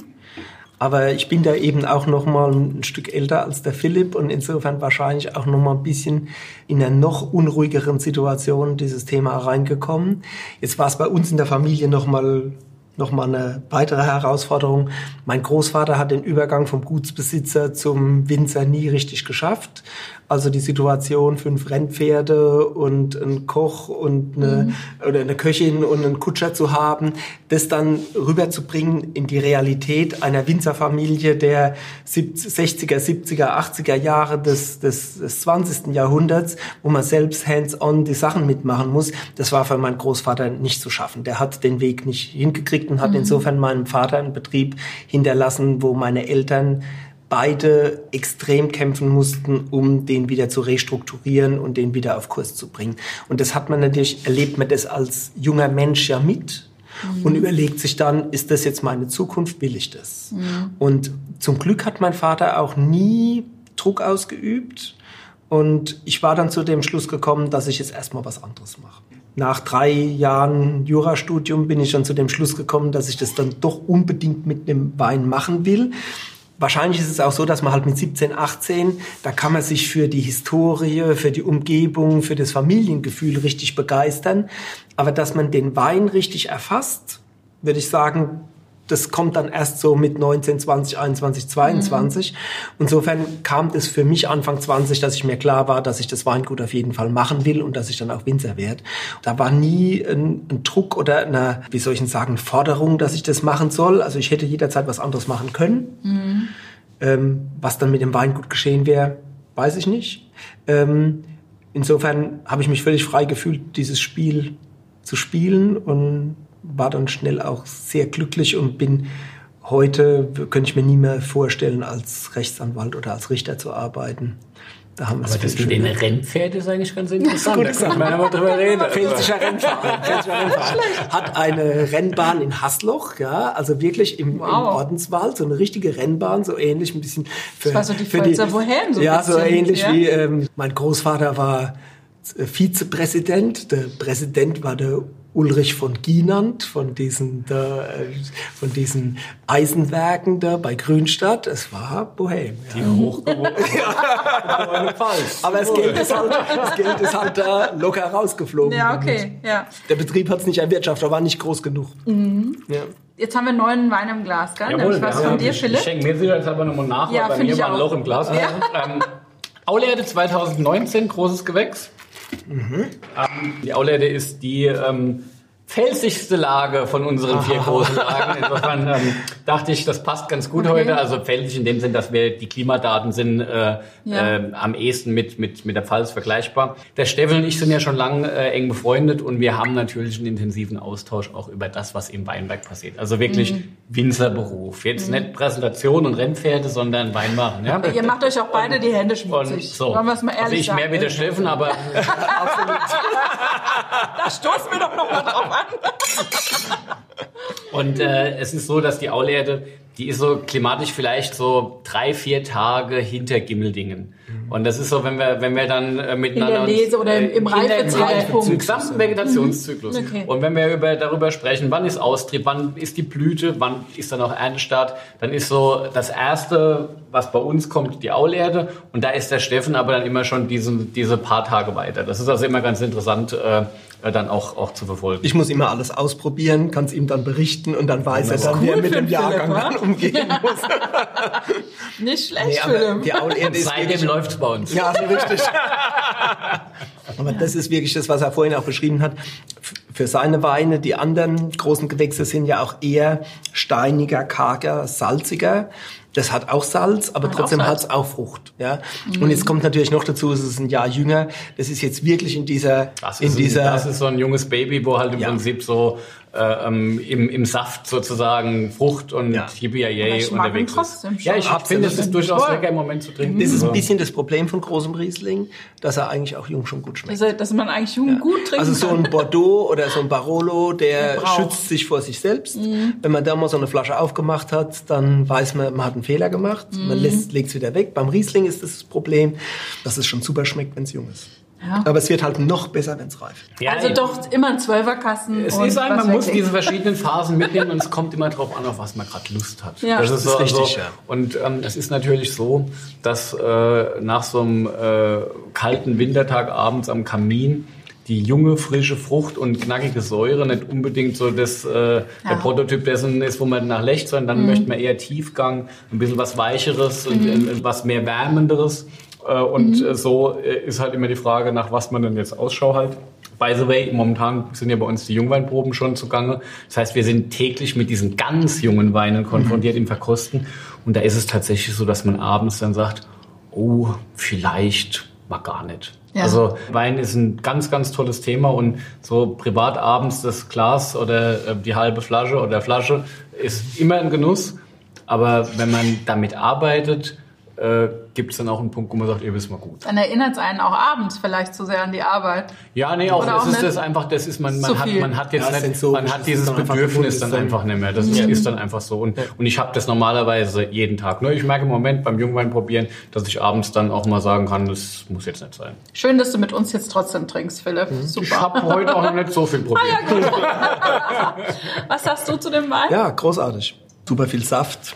Aber ich bin da eben auch noch mal ein Stück älter als der Philipp und insofern wahrscheinlich auch noch mal ein bisschen in einer noch unruhigeren Situation dieses Thema reingekommen. Jetzt war es bei uns in der Familie noch mal nochmal eine weitere Herausforderung. Mein Großvater hat den Übergang vom Gutsbesitzer zum Winzer nie richtig geschafft. Also die Situation, fünf Rennpferde und ein Koch und eine, mhm. oder eine Köchin und einen Kutscher zu haben, das dann rüberzubringen in die Realität einer Winzerfamilie der 60er, 70er, 80er Jahre des, des, des 20. Jahrhunderts, wo man selbst hands-on die Sachen mitmachen muss, das war für meinen Großvater nicht zu schaffen. Der hat den Weg nicht hingekriegt und hat mhm. insofern meinem Vater einen Betrieb hinterlassen, wo meine Eltern beide extrem kämpfen mussten, um den wieder zu restrukturieren und den wieder auf Kurs zu bringen. Und das hat man natürlich, erlebt man das als junger Mensch ja mit mhm. und überlegt sich dann, ist das jetzt meine Zukunft, will ich das? Mhm. Und zum Glück hat mein Vater auch nie Druck ausgeübt. Und ich war dann zu dem Schluss gekommen, dass ich jetzt erstmal was anderes mache. Nach drei Jahren Jurastudium bin ich dann zu dem Schluss gekommen, dass ich das dann doch unbedingt mit dem Wein machen will. Wahrscheinlich ist es auch so, dass man halt mit 17, 18, da kann man sich für die Historie, für die Umgebung, für das Familiengefühl richtig begeistern. Aber dass man den Wein richtig erfasst, würde ich sagen, das kommt dann erst so mit 19, 20, 21, 22. Mhm. Insofern kam das für mich Anfang 20, dass ich mir klar war, dass ich das Weingut auf jeden Fall machen will und dass ich dann auch Winzer werde. Da war nie ein, ein Druck oder eine, wie soll ich denn sagen, Forderung, dass ich das machen soll. Also ich hätte jederzeit was anderes machen können. Mhm. Ähm, was dann mit dem Weingut geschehen wäre, weiß ich nicht. Ähm, insofern habe ich mich völlig frei gefühlt, dieses Spiel zu spielen und war dann schnell auch sehr glücklich und bin heute, könnte ich mir nie mehr vorstellen, als Rechtsanwalt oder als Richter zu arbeiten. Da haben aber das mit den Rennpferde ist eigentlich ganz interessant. Das da kann man aber drüber reden. Pfälzischer Rennverein, Rennverein hat eine Rennbahn in Hasloch, ja, also wirklich im, wow. im, Ordenswald, so eine richtige Rennbahn, so ähnlich ein bisschen für, das war so die für die, Wohin, so Ja, so ähnlich ja? wie ähm, mein Großvater war Vizepräsident, der Präsident war der Ulrich von Gienand von diesen, da, von diesen Eisenwerken da bei Grünstadt. Es war Bohem. Ja. Die hochgewogene ja. Aber das Geld ist halt, das Geld ist halt da locker rausgeflogen. Ja, okay. Ja. Der Betrieb hat es nicht erwirtschaftet, war nicht groß genug. Mhm. Ja. Jetzt haben wir neuen Wein im Glas, gell? Jawohl, was von dir, Philipp? Ich schenke mir sicher jetzt aber nochmal nach, ja, weil bei mir war ein Loch im Glas. Ja. Ähm, Aulerde 2019, großes Gewächs. Mhm. Ähm, die Aulerde ist die ähm, felsigste Lage von unseren vier großen Lagen. Insofern ähm, dachte ich, das passt ganz gut okay. heute. Also felsig in dem Sinn, dass wir die Klimadaten sind äh, ja. äh, am ehesten mit, mit, mit der Pfalz vergleichbar. Der Steffen und ich sind ja schon lange äh, eng befreundet und wir haben natürlich einen intensiven Austausch auch über das, was im Weinberg passiert. Also wirklich mhm. Winzerberuf. Jetzt mhm. nicht Präsentation und Rennpferde, sondern Weinmachen. Ja? Ihr macht euch auch beide und, die Hände schmutzig. so. Wollen wir es mal ehrlich also ich sagen. mehr wie der Steffen, aber absolut. da stoßen wir doch noch mal drauf an. Und äh, es ist so, dass die Aulerde, die ist so klimatisch vielleicht so drei, vier Tage hinter Gimmeldingen. Mhm. Und das ist so, wenn wir, wenn wir dann äh, miteinander... In der Lese oder im, im Reifezeitpunkt. Im gesamten Vegetationszyklus. Mhm. Okay. Und wenn wir über, darüber sprechen, wann ist Austrieb, wann ist die Blüte, wann ist dann auch Erntestart, dann ist so das Erste, was bei uns kommt, die Aulerde. Und da ist der Steffen aber dann immer schon diesen, diese paar Tage weiter. Das ist also immer ganz interessant, äh, äh, dann auch, auch zu verfolgen. Ich muss immer alles ausprobieren, kann es ihm dann berichten und dann weiß er dann, cool wie er mit dem Jahrgang dann umgehen muss. Nicht schlecht, nee, Philipp. Die Aulerde ist Seitdem läuft bei uns. Ja, so richtig. aber das ist wirklich das, was er vorhin auch beschrieben hat. Für seine Weine, die anderen großen Gewächse sind ja auch eher steiniger, karger, salziger. Das hat auch Salz, aber hat trotzdem hat es auch Frucht. Ja? Mhm. Und jetzt kommt natürlich noch dazu, es ist ein Jahr jünger. Das ist jetzt wirklich in dieser... Das ist, in dieser, das ist so ein junges Baby, wo halt im ja. Prinzip so äh, ähm, im, im Saft sozusagen Frucht und ja. Yippie unterwegs ist. Ja, ich finde, es ist durchaus toll. lecker im Moment zu trinken. Das ist ein bisschen das Problem von großem Riesling, dass er eigentlich auch jung schon gut schmeckt. Also, dass man eigentlich jung ja. gut trinkt. Also so ein Bordeaux oder so ein Barolo, der schützt sich vor sich selbst. Mhm. Wenn man da mal so eine Flasche aufgemacht hat, dann weiß man, man hat einen Fehler gemacht. Mhm. Man lässt, legt es wieder weg. Beim Riesling ist das, das Problem, dass es schon super schmeckt, wenn es jung ist. Ja. Aber es wird halt noch besser, wenn es reift. Ja, also doch immer ein Zwölferkasten. Es ist ein, man muss diese verschiedenen Phasen mitnehmen und es kommt immer darauf an, auf was man gerade Lust hat. Ja. Das ist, das ist so, richtig, also, ja. Und ähm, es ist natürlich so, dass äh, nach so einem äh, kalten Wintertag abends am Kamin die junge, frische Frucht und knackige Säure nicht unbedingt so das, äh, ja. der Prototyp dessen ist, wo man nach Lecht, sondern dann mhm. möchte man eher Tiefgang, ein bisschen was Weicheres und mhm. was mehr Wärmenderes. Äh, und mhm. so äh, ist halt immer die Frage, nach was man denn jetzt Ausschau halt. By the way, momentan sind ja bei uns die Jungweinproben schon zugange. Das heißt, wir sind täglich mit diesen ganz jungen Weinen konfrontiert mhm. im Verkosten. Und da ist es tatsächlich so, dass man abends dann sagt, oh, vielleicht mal gar nicht. Ja. Also Wein ist ein ganz, ganz tolles Thema und so privat abends das Glas oder äh, die halbe Flasche oder Flasche ist immer ein Genuss. Aber wenn man damit arbeitet, äh, gibt es dann auch einen Punkt, wo man sagt, ihr wisst mal gut. Dann erinnert es einen auch abends vielleicht zu sehr an die Arbeit. Ja, nee, auch, das ist das einfach, das ist, man, man, hat, man hat jetzt ja, nicht, so, man hat dieses Bedürfnis dann einfach nicht mehr. Das mhm. ist dann einfach so. Und, ja. und ich habe das normalerweise jeden Tag. Nur ich merke im Moment beim Jungwein probieren, dass ich abends dann auch mal sagen kann, das muss jetzt nicht sein. Schön, dass du mit uns jetzt trotzdem trinkst, Philipp. Mhm. Super. Ich habe heute auch noch nicht so viel probiert. Ah, ja. Was sagst du zu dem Wein? Ja, großartig. Super viel Saft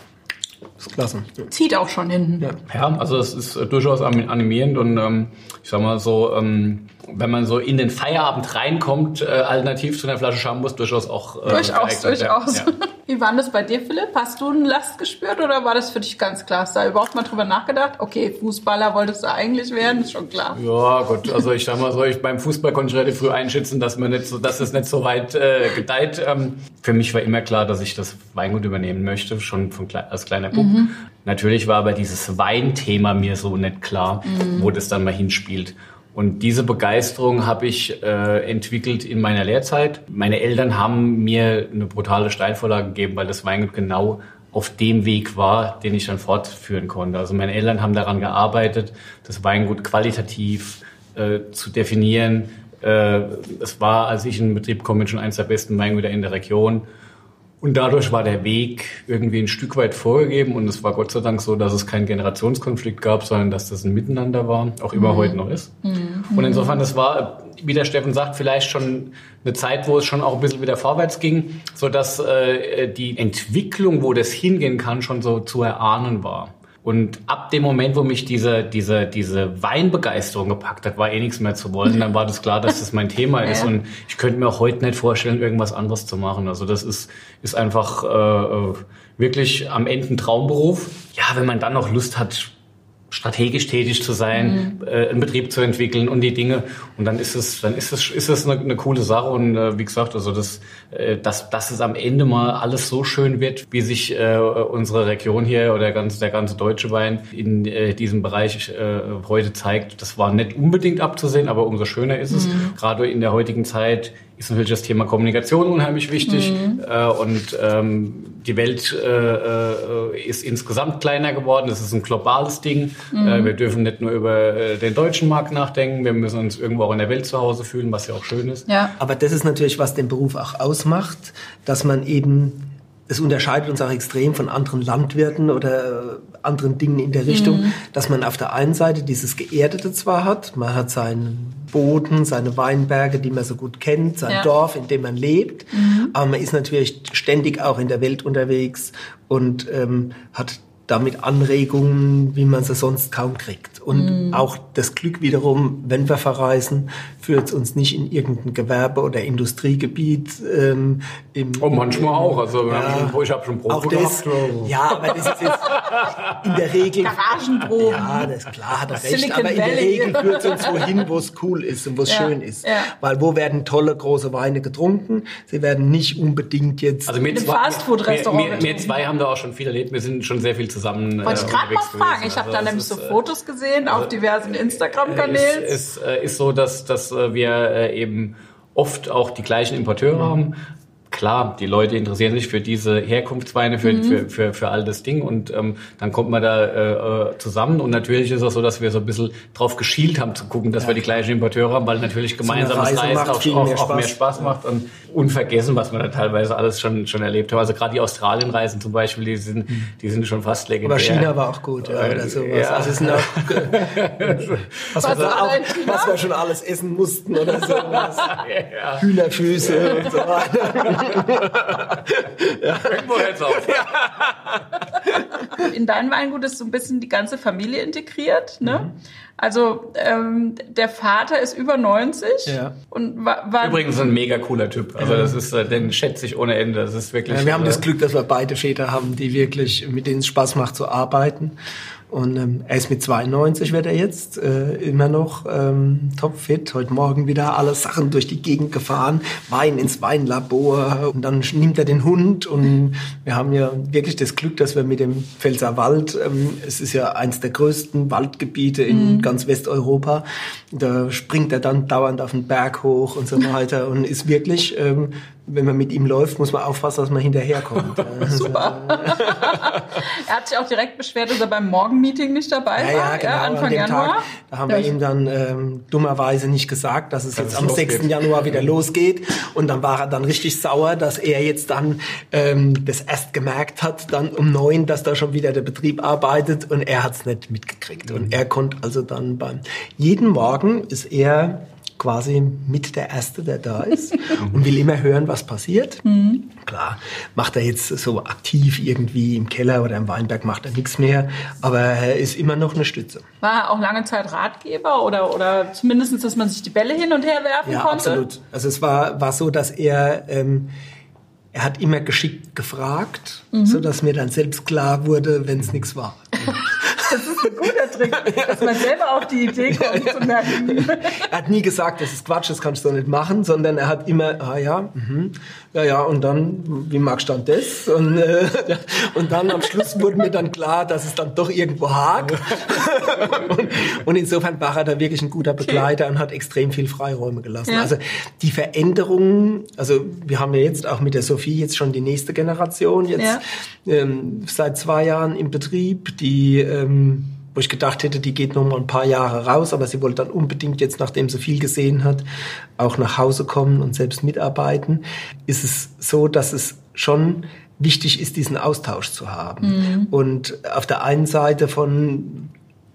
ist klasse. Zieht auch schon hinten. Ja, ja also es ist äh, durchaus animierend und ähm, ich sag mal so, ähm, wenn man so in den Feierabend reinkommt, äh, alternativ zu einer Flasche Shampoos durchaus auch. Äh, durchaus, durchaus. Ja. Wie war das bei dir, Philipp? Hast du eine Last gespürt oder war das für dich ganz klar? Hast du da überhaupt mal drüber nachgedacht? Okay, Fußballer wolltest du eigentlich werden, ist schon klar. Ja, gut, also ich sag mal so, ich, beim Fußball konnte ich relativ früh einschätzen, dass man nicht so, dass es nicht so weit äh, gedeiht. Ähm, für mich war immer klar, dass ich das Weingut übernehmen möchte, schon von, als kleiner Bub. Mhm. Natürlich war aber dieses Weinthema mir so nicht klar, mhm. wo das dann mal hinspielt. Und diese Begeisterung habe ich äh, entwickelt in meiner Lehrzeit. Meine Eltern haben mir eine brutale Steilvorlage gegeben, weil das Weingut genau auf dem Weg war, den ich dann fortführen konnte. Also meine Eltern haben daran gearbeitet, das Weingut qualitativ äh, zu definieren. Äh, es war, als ich in den Betrieb komme, schon eines der besten Weingüter in der Region. Und dadurch war der Weg irgendwie ein Stück weit vorgegeben und es war Gott sei Dank so, dass es keinen Generationskonflikt gab, sondern dass das ein Miteinander war, auch immer mhm. heute noch ist. Mhm. Und insofern, das war, wie der Steffen sagt, vielleicht schon eine Zeit, wo es schon auch ein bisschen wieder vorwärts ging, so dass äh, die Entwicklung, wo das hingehen kann, schon so zu erahnen war. Und ab dem Moment, wo mich diese, diese, diese Weinbegeisterung gepackt hat, war eh nichts mehr zu wollen. Dann war das klar, dass das mein Thema ist. Ja. Und ich könnte mir auch heute nicht vorstellen, irgendwas anderes zu machen. Also das ist, ist einfach äh, äh wirklich am Ende ein Traumberuf. Ja, wenn man dann noch Lust hat, strategisch tätig zu sein, mhm. äh, einen Betrieb zu entwickeln und die Dinge. Und dann ist es, dann ist es, ist es eine, eine coole Sache. Und äh, wie gesagt, also das, äh, dass, dass es am Ende mal alles so schön wird, wie sich äh, unsere Region hier oder der ganze, der ganze deutsche Wein in äh, diesem Bereich äh, heute zeigt, das war nicht unbedingt abzusehen, aber umso schöner ist es. Mhm. Gerade in der heutigen Zeit ist natürlich das Thema Kommunikation unheimlich wichtig mhm. äh, und ähm, die Welt äh, äh, ist insgesamt kleiner geworden. Das ist ein globales Ding. Mhm. Äh, wir dürfen nicht nur über den deutschen Markt nachdenken, wir müssen uns irgendwo auch in der Welt zu Hause fühlen, was ja auch schön ist. Ja. Aber das ist natürlich, was den Beruf auch ausmacht, dass man eben es unterscheidet uns auch extrem von anderen Landwirten oder anderen Dingen in der Richtung, mhm. dass man auf der einen Seite dieses Geerdete zwar hat, man hat seinen Boden, seine Weinberge, die man so gut kennt, sein ja. Dorf, in dem man lebt, mhm. aber man ist natürlich ständig auch in der Welt unterwegs und ähm, hat damit Anregungen, wie man sie sonst kaum kriegt. Und mm. auch das Glück wiederum, wenn wir verreisen, führt uns nicht in irgendein Gewerbe- oder Industriegebiet. Ähm, im, oh, manchmal auch. Also ja, schon, ich habe schon Probe auch das, gehabt. Ja, aber das ist jetzt in der Regel... Garagenproben. Ja, das ist klar, hat er recht. Silicon aber in der Regel führt es uns wohin, wo es cool ist und wo es ja, schön ist. Ja. Weil wo werden tolle, große Weine getrunken? Sie werden nicht unbedingt jetzt... Also wir zwei, wir, wir, zwei haben da auch schon viel erlebt. Wir sind schon sehr viel zusammen Wollte ich gerade äh, mal fragen. Ich habe also da nämlich so Fotos gesehen auf also, diversen Instagram-Kanälen. Es ist, ist, ist, so, dass, dass wir äh, eben oft auch die gleichen Importeure haben, klar, die Leute interessieren sich für diese Herkunftsweine, für, mhm. für, für, für all das Ding und ähm, dann kommt man da äh, zusammen und natürlich ist es so, dass wir so ein bisschen drauf geschielt haben zu gucken, dass ja. wir die gleichen Importeure haben, weil natürlich gemeinsames so Reisen auch, auch, mehr, auch mehr Spaß macht und unvergessen, was man da teilweise alles schon, schon erlebt hat. Also gerade die Australienreisen zum Beispiel, die sind, mhm. die sind schon fast legendär. Aber China war auch gut, ja, oder sowas. Ja. Also sind auch, was, was, wir auch, was wir schon alles essen mussten oder sowas. Ja. Hühnerfüße und so weiter ja. Irgendwo hört's auf. In dein Weingut ist so ein bisschen die ganze Familie integriert. Ne? Mhm. Also ähm, der Vater ist über 90 Ja. und war, war Übrigens ein mega cooler Typ. Also das ist, äh, den schätze ich ohne Ende. Das ist wirklich. Ja, wir haben äh, das Glück, dass wir beide Väter haben, die wirklich, mit denen es Spaß macht zu arbeiten. Und ähm, er ist mit 92 wird er jetzt äh, immer noch ähm, topfit. Heute Morgen wieder alle Sachen durch die Gegend gefahren, Wein ins Weinlabor. Und dann nimmt er den Hund. Und wir haben ja wirklich das Glück, dass wir mit dem Pfälzer Wald, ähm, es ist ja eins der größten Waldgebiete in ganz Westeuropa, da springt er dann dauernd auf den Berg hoch und so weiter und ist wirklich, ähm, wenn man mit ihm läuft, muss man aufpassen, dass man hinterherkommt. super. er hat sich auch direkt beschwert, dass er beim Morgenmeeting nicht dabei Ja, war, ja, genau. Anfang An dem Januar. Tag, da haben wir ihm dann ähm, dummerweise nicht gesagt, dass es Dass jetzt es am losgeht. 6. Januar wieder losgeht. Und dann war er dann richtig sauer, dass er jetzt dann ähm, das erst gemerkt hat, dann um neun, dass da schon wieder der Betrieb arbeitet und er hat's nicht mitgekriegt. Und er konnte also dann beim jeden Morgen ist er quasi mit der Erste, der da ist und will immer hören, was passiert. Klar, macht er jetzt so aktiv irgendwie im Keller oder im Weinberg, macht er nichts mehr, aber er ist immer noch eine Stütze. War er auch lange Zeit Ratgeber oder, oder zumindest, dass man sich die Bälle hin und her werfen Ja, konnte? absolut. Also es war, war so, dass er, ähm, er hat immer geschickt gefragt, so dass mir dann selbst klar wurde, wenn es nichts war. Das ist Trick, dass man selber auf die Idee kommt zu merken. Er hat nie gesagt, das ist Quatsch, das kannst du nicht machen, sondern er hat immer, ah ja, mhm, ja, ja, und dann, wie magst du dann das? Und, äh, und dann am Schluss wurde mir dann klar, dass es dann doch irgendwo hakt. und, und insofern war er da wirklich ein guter Begleiter und hat extrem viel Freiräume gelassen. Ja. Also die Veränderungen, also wir haben ja jetzt auch mit der Sophie jetzt schon die nächste Generation jetzt ähm, seit zwei Jahren im Betrieb, die ähm, wo ich gedacht hätte, die geht noch mal ein paar Jahre raus, aber sie wollte dann unbedingt jetzt, nachdem sie viel gesehen hat, auch nach Hause kommen und selbst mitarbeiten. Ist es so, dass es schon wichtig ist, diesen Austausch zu haben. Und auf der einen Seite von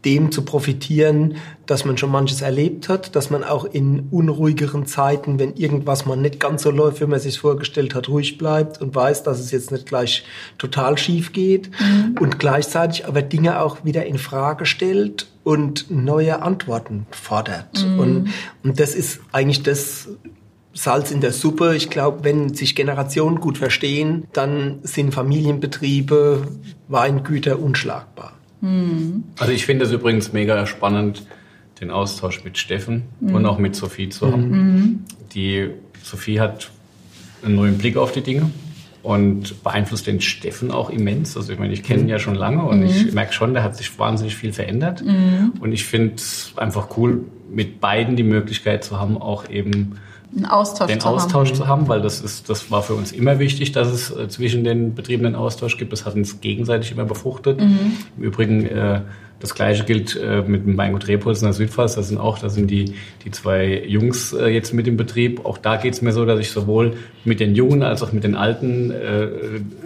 dem zu profitieren, dass man schon manches erlebt hat, dass man auch in unruhigeren Zeiten, wenn irgendwas mal nicht ganz so läuft, wie man sich vorgestellt hat, ruhig bleibt und weiß, dass es jetzt nicht gleich total schief geht und gleichzeitig aber Dinge auch wieder in Frage stellt und neue Antworten fordert. Und, und das ist eigentlich das, Salz in der Suppe. Ich glaube, wenn sich Generationen gut verstehen, dann sind Familienbetriebe, Weingüter unschlagbar. Also ich finde es übrigens mega spannend, den Austausch mit Steffen und auch mit Sophie zu haben. Die Sophie hat einen neuen Blick auf die Dinge und beeinflusst den Steffen auch immens. Also ich meine, ich kenne ihn ja schon lange und ich merke schon, da hat sich wahnsinnig viel verändert. Und ich finde es einfach cool, mit beiden die Möglichkeit zu haben, auch eben Einen Austausch den zu haben. Austausch zu haben, weil das ist, das war für uns immer wichtig, dass es äh, zwischen den Betrieben einen Austausch gibt. Das hat uns gegenseitig immer befruchtet. Mhm. Im Übrigen, äh, das Gleiche gilt äh, mit dem Weingut Rebholz in der Südpfalz. Das sind auch, da sind die, die zwei Jungs äh, jetzt mit im Betrieb. Auch da geht es mir so, dass ich sowohl mit den Jungen als auch mit den Alten äh,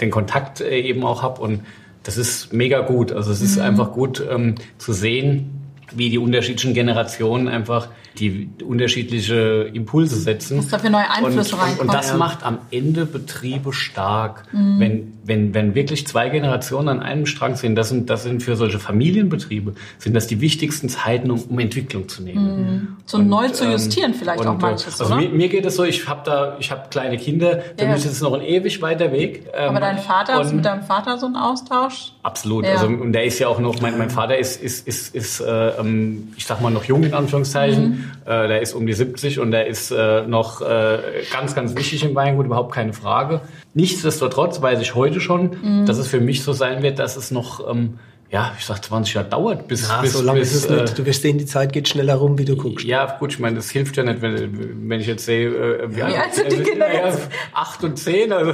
den Kontakt äh, eben auch habe. Und das ist mega gut. Also es ist Mhm. einfach gut ähm, zu sehen, wie die unterschiedlichen Generationen einfach die unterschiedliche Impulse setzen. Dass da für neue Einflüsse und, und, reinkommen. und das macht am Ende Betriebe stark, Mhm. wenn, wenn, wenn wirklich zwei Generationen an einem Strang sind. Das sind, das sind für solche Familienbetriebe, sind das die wichtigsten Zeiten, um, um Entwicklung zu nehmen. So neu zu justieren vielleicht und, auch äh, manches, also oder? Mir, mir geht es so, ich habe da, ich habe kleine Kinder, für Ja. mich ist es noch ein ewig weiter Weg. Ähm, Aber dein Vater, hast du und- mit deinem Vater so einen Austausch? Absolut. Ja. Also und der ist ja auch noch, mein, mein Vater ist, ist, ist, ist äh, ähm, ich sag mal noch jung in Anführungszeichen. Mhm. Äh, der ist um die 70 und der ist äh, noch äh, ganz, ganz wichtig im Weingut, überhaupt keine Frage. Nichtsdestotrotz weiß ich heute schon, Mhm. dass es für mich so sein wird, dass es noch, ähm, ja, ich sag 20 Jahre dauert, bis, Ja, bis, so lange bis ist es äh, nicht. Du wirst sehen, die Zeit geht schneller rum, wie du guckst. ja, gut, ich meine, das hilft ja nicht, wenn, wenn ich jetzt sehe, äh, wie, alt sind die Kinder ja, jetzt? Acht und zehn, also.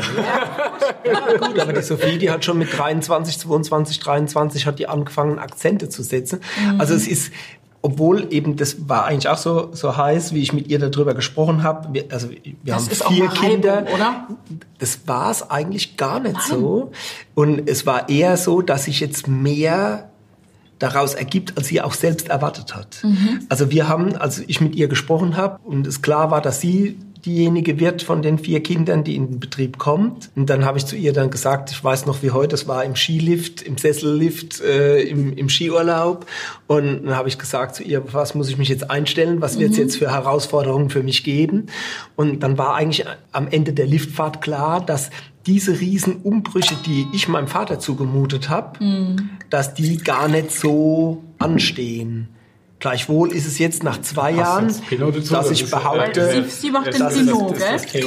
Gut, aber die Sophie, die hat schon mit 23, 22, 23 hat die angefangen, Akzente zu setzen. Also es ist, obwohl eben das war eigentlich auch so, so heiß, wie ich mit ihr darüber gesprochen habe. Wir, also wir Das haben vier eine Reibung, Kinder. oder? Das war es eigentlich gar nicht so. Und es war eher so, dass sich jetzt mehr daraus ergibt, als sie auch selbst erwartet hat. Also wir haben, als ich mit ihr gesprochen habe und es klar war, dass sie diejenige wird von den vier Kindern, die in den Betrieb kommt. Und dann habe ich zu ihr dann gesagt, ich weiß noch wie heute, es war im Skilift, im Sessellift, äh, im, im Skiurlaub. Und dann habe ich gesagt zu ihr, was muss ich mich jetzt einstellen, was wird es mhm. jetzt für Herausforderungen für mich geben? Und dann war eigentlich am Ende der Liftfahrt klar, dass diese Riesenumbrüche, die ich meinem Vater zugemutet habe, mhm. dass die gar nicht so anstehen. Gleichwohl ist es jetzt nach zwei Jahren, dass ich behaupte, sie, sie macht den Pinot, gell?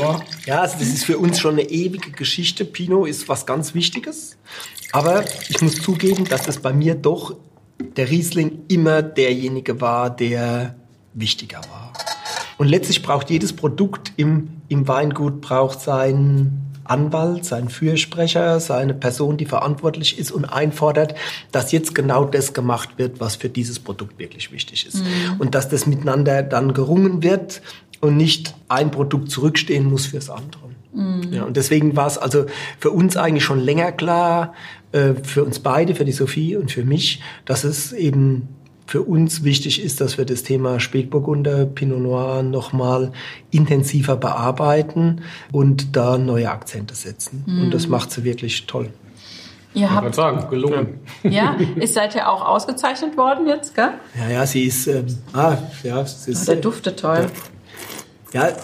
Ja, also das ist für uns schon eine ewige Geschichte. Pinot ist was ganz Wichtiges. Aber ich muss zugeben, dass es bei mir doch der Riesling immer derjenige war, der wichtiger war. Und letztlich braucht jedes Produkt im, im Weingut braucht seinen Anwalt, sein Fürsprecher, seine Person, die verantwortlich ist und einfordert, dass jetzt genau das gemacht wird, was für dieses Produkt wirklich wichtig ist. Mhm. Und dass das miteinander dann gerungen wird und nicht ein Produkt zurückstehen muss fürs andere. Mhm. Ja, und deswegen war es also für uns eigentlich schon länger klar, äh, für uns beide, für die Sophie und für mich, dass es eben für uns wichtig ist, dass wir das Thema Spätburgunder, Pinot Noir nochmal intensiver bearbeiten und da neue Akzente setzen. Mhm. Und das macht sie wirklich toll. Ihr habt ich sagen, gelungen. Ja, ist seid ihr auch ausgezeichnet worden jetzt, gell? Ja, ja, sie ist, ähm, ah, ja, sie ist, oh, der duftet toll. Ja, ja,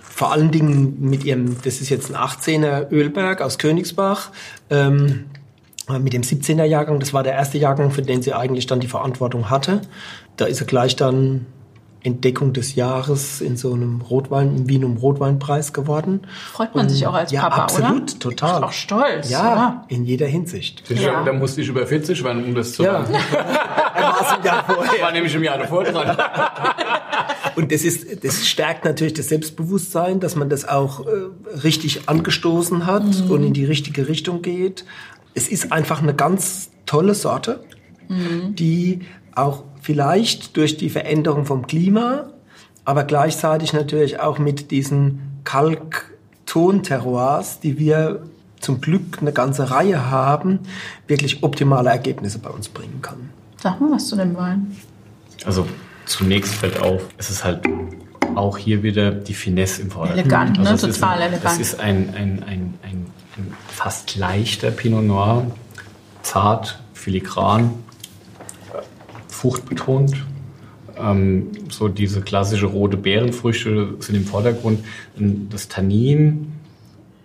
vor allen Dingen mit ihrem, das ist jetzt ein 18er Ölberg aus Königsbach. Ähm, äh, mit dem 17er Jahrgang, das war der erste Jahrgang, für den sie eigentlich dann die Verantwortung hatte. Da ist er gleich dann Entdeckung des Jahres in so einem Rotwein, im Wien um Rotweinpreis geworden. Freut man und, sich auch als ja, Papa, absolut, oder? total. Auch stolz. Ja, ja, in jeder Hinsicht. Ja. Da musste ich über 40 werden, um das zu ja. machen. er war im Jahr vorher. war nämlich im Jahr davor dran. und das ist, das stärkt natürlich das Selbstbewusstsein, dass man das auch äh, richtig angestoßen hat mhm. und in die richtige Richtung geht es ist einfach eine ganz tolle Sorte, mhm. die auch vielleicht durch die Veränderung vom Klima, aber gleichzeitig natürlich auch mit diesen Kalktonterroirs, die wir zum Glück eine ganze Reihe haben, wirklich optimale Ergebnisse bei uns bringen kann. Sag mal was zu dem Wein. Also zunächst fällt auf, es ist halt auch hier wieder die Finesse im Vordergrund. Elegant, ne? also total ein, elegant. Es ist ein, ein, ein, ein ein fast leichter Pinot Noir, zart, filigran, fruchtbetont. Ähm, so diese klassische rote Beerenfrüchte sind im Vordergrund. Das Tannin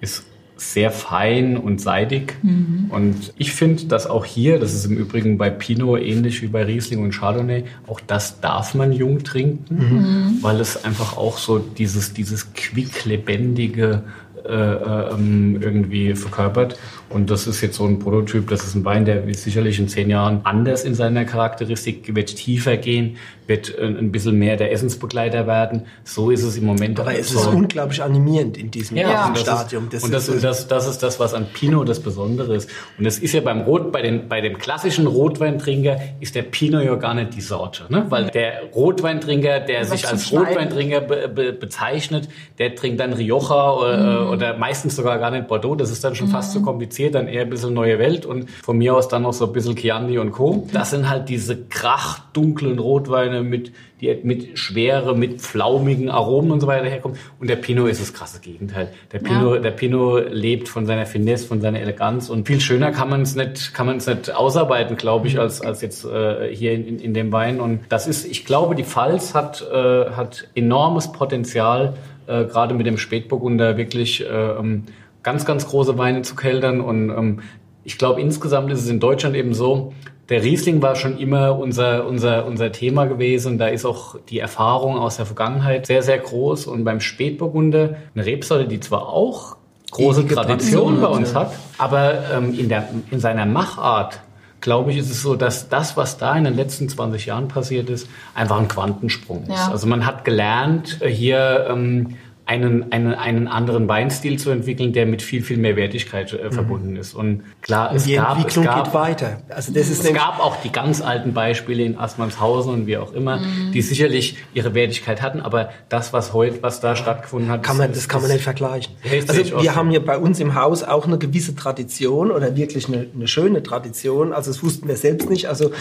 ist sehr fein und seidig. Mhm. Und ich finde, dass auch hier, das ist im Übrigen bei Pinot ähnlich wie bei Riesling und Chardonnay, auch das darf man jung trinken, mhm. weil es einfach auch so dieses, dieses quicklebendige, äh, ähm, irgendwie verkörpert. Und das ist jetzt so ein Prototyp, das ist ein Wein, der wird sicherlich in zehn Jahren anders in seiner Charakteristik, wird tiefer gehen, wird äh, ein bisschen mehr der Essensbegleiter werden. So ist es im Moment. Aber es so. ist unglaublich animierend in diesem ja. Stadium. Das und das, ist, das, das, ist das, was an Pinot das Besondere ist. Und das ist ja beim Rot, bei, den, bei dem klassischen Rotweintrinker ist der Pinot ja gar nicht die Sorte. Ne? Weil der Rotweintrinker, der sich als Rotweintrinker be, be, bezeichnet, der trinkt dann Rioja oder, mhm. oder meistens sogar gar nicht Bordeaux. Das ist dann schon mhm. fast zu kompliziert interessiert, dann eher ein bisschen neue Welt und von mir aus dann noch so ein bisschen Chianti und Co. Das sind halt diese krachdunklen Rotweine mit, die mit schwere, mit flaumigen Aromen und so weiter herkommen. Und der Pinot ist das krasse Gegenteil. Der Pinot, ja. der Pinot lebt von seiner Finesse, von seiner Eleganz und viel schöner kann man es nicht, kann man es nicht ausarbeiten, glaube ich, als, als jetzt äh, hier in, in dem Wein. Und das ist, ich glaube, die Pfalz hat, äh, hat enormes Potenzial, äh, gerade mit dem Spätburgunder wirklich äh, ähm, ganz, ganz große Weine zu keltern. Und ähm, ich glaube, insgesamt ist es in Deutschland eben so, der Riesling war schon immer unser, unser, unser Thema gewesen. Da ist auch die Erfahrung aus der Vergangenheit sehr, sehr groß. Und beim Spätburgunder, eine Rebsorte, die zwar auch große Tradition bei uns hat, aber ähm, in, der, in seiner Machart glaube ich, ist es so, dass das, was da in den letzten 20 Jahren passiert ist, einfach ein Quantensprung ist. Ja. Also man hat gelernt, hier ähm, einen, einen, einen anderen Weinstil zu entwickeln, der mit viel, viel mehr Wertigkeit äh, mhm. verbunden ist. Und klar, es die gab, Entwicklung es gab, geht weiter. Also das ist es gab auch die ganz alten Beispiele in Assmannshausen und wie auch immer, mhm. die sicherlich ihre Wertigkeit hatten, aber das, was heute, was da stattgefunden hat, kann man, das, das kann man nicht vergleichen. Also wir haben hier bei uns im Haus auch eine gewisse Tradition oder wirklich eine, eine schöne Tradition. Also das wussten wir selbst nicht. Also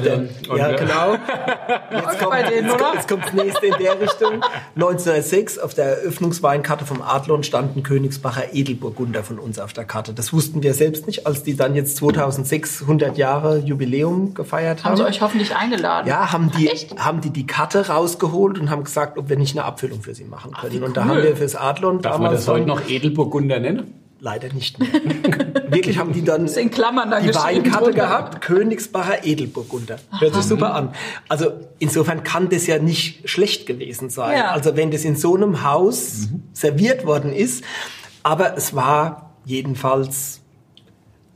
der, ja, genau. Jetzt kommt, jetzt, jetzt kommt das nächste in der Richtung. 1906 auf der Eröffnungsweinkarte vom Adlon stand ein Königsbacher Edelburgunder von uns auf der Karte. Das wussten wir selbst nicht, als die dann jetzt 2600 Jahre Jubiläum gefeiert haben. Haben sie euch hoffentlich eingeladen? Ja, haben die, Echt? haben die die Karte rausgeholt und haben gesagt, ob wir nicht eine Abfüllung für sie machen können. wie und da cool. haben wir fürs Adlon Darf man damals das heute noch Edelburgunder nennen? Leider nicht mehr. Wirklich haben die dann in Klammern da die Weinkarte gehabt, Königsbacher Edelburgunder. Hört sich super an. Also insofern kann das ja nicht schlecht gewesen sein. Ja. Also wenn das in so einem Haus serviert worden ist, aber es war jedenfalls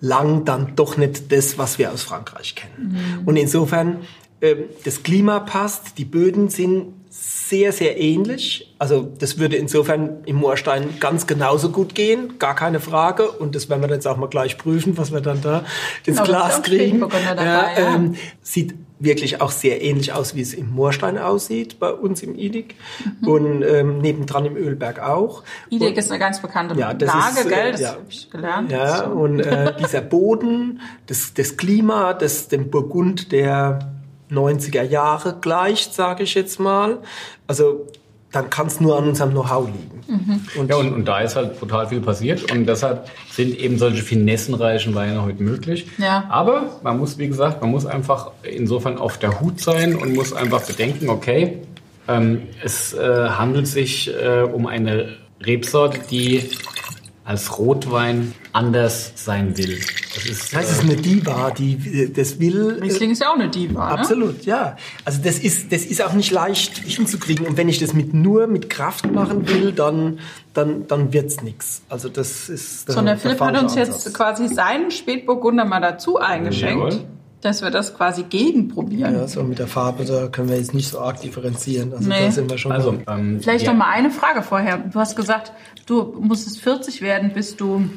lang dann doch nicht das, was wir aus Frankreich kennen. Und insofern, ähm, das Klima passt, die Böden sind sehr, sehr ähnlich. Also das würde insofern im Moorstein ganz genauso gut gehen, gar keine Frage. Und das werden wir jetzt auch mal gleich prüfen, was wir dann da ins Genau, Glas kriegen. Dabei, ja. ähm, sieht wirklich auch sehr ähnlich aus, wie es im Moorstein aussieht, bei uns im Idig. Mhm. Und ähm, nebendran im Ölberg auch. Idek ist eine ganz bekannte Ja, das Lage, ist, äh, gell? Das ja. habe ich gelernt. Ja, So. und äh, dieser Boden, das, das Klima, das dem Burgund der 90er Jahre gleicht, sage ich jetzt mal. Also dann kann es nur an unserem Know-how liegen. Mhm. Und, Ja, und, und da ist halt total viel passiert und deshalb sind eben solche finessenreichen Weine heute möglich. Ja. Aber man muss, wie gesagt, man muss einfach insofern auf der Hut sein und muss einfach bedenken, okay, ähm, es äh, handelt sich äh, um eine Rebsorte, die als Rotwein anders sein will. Das ist, das ist eine Diva, die das will. äh, Riesling ist ja auch eine Diva, ne? Absolut, ja. Also das ist, das ist auch nicht leicht hinzukriegen. Und wenn ich das mit nur mit Kraft machen will, dann, dann, dann wird's nix. Also das ist der Philipp hat uns jetzt Ansatz. quasi seinen Spätburgunder mal dazu eingeschenkt, Jawohl. Dass wir das quasi gegenprobieren. Ja, so mit der Farbe, da können wir jetzt nicht so arg differenzieren. Also Nee. da sind wir schon. also, ähm, Vielleicht ja. noch mal eine Frage vorher. Du hast gesagt, du musstest 40 werden, bis du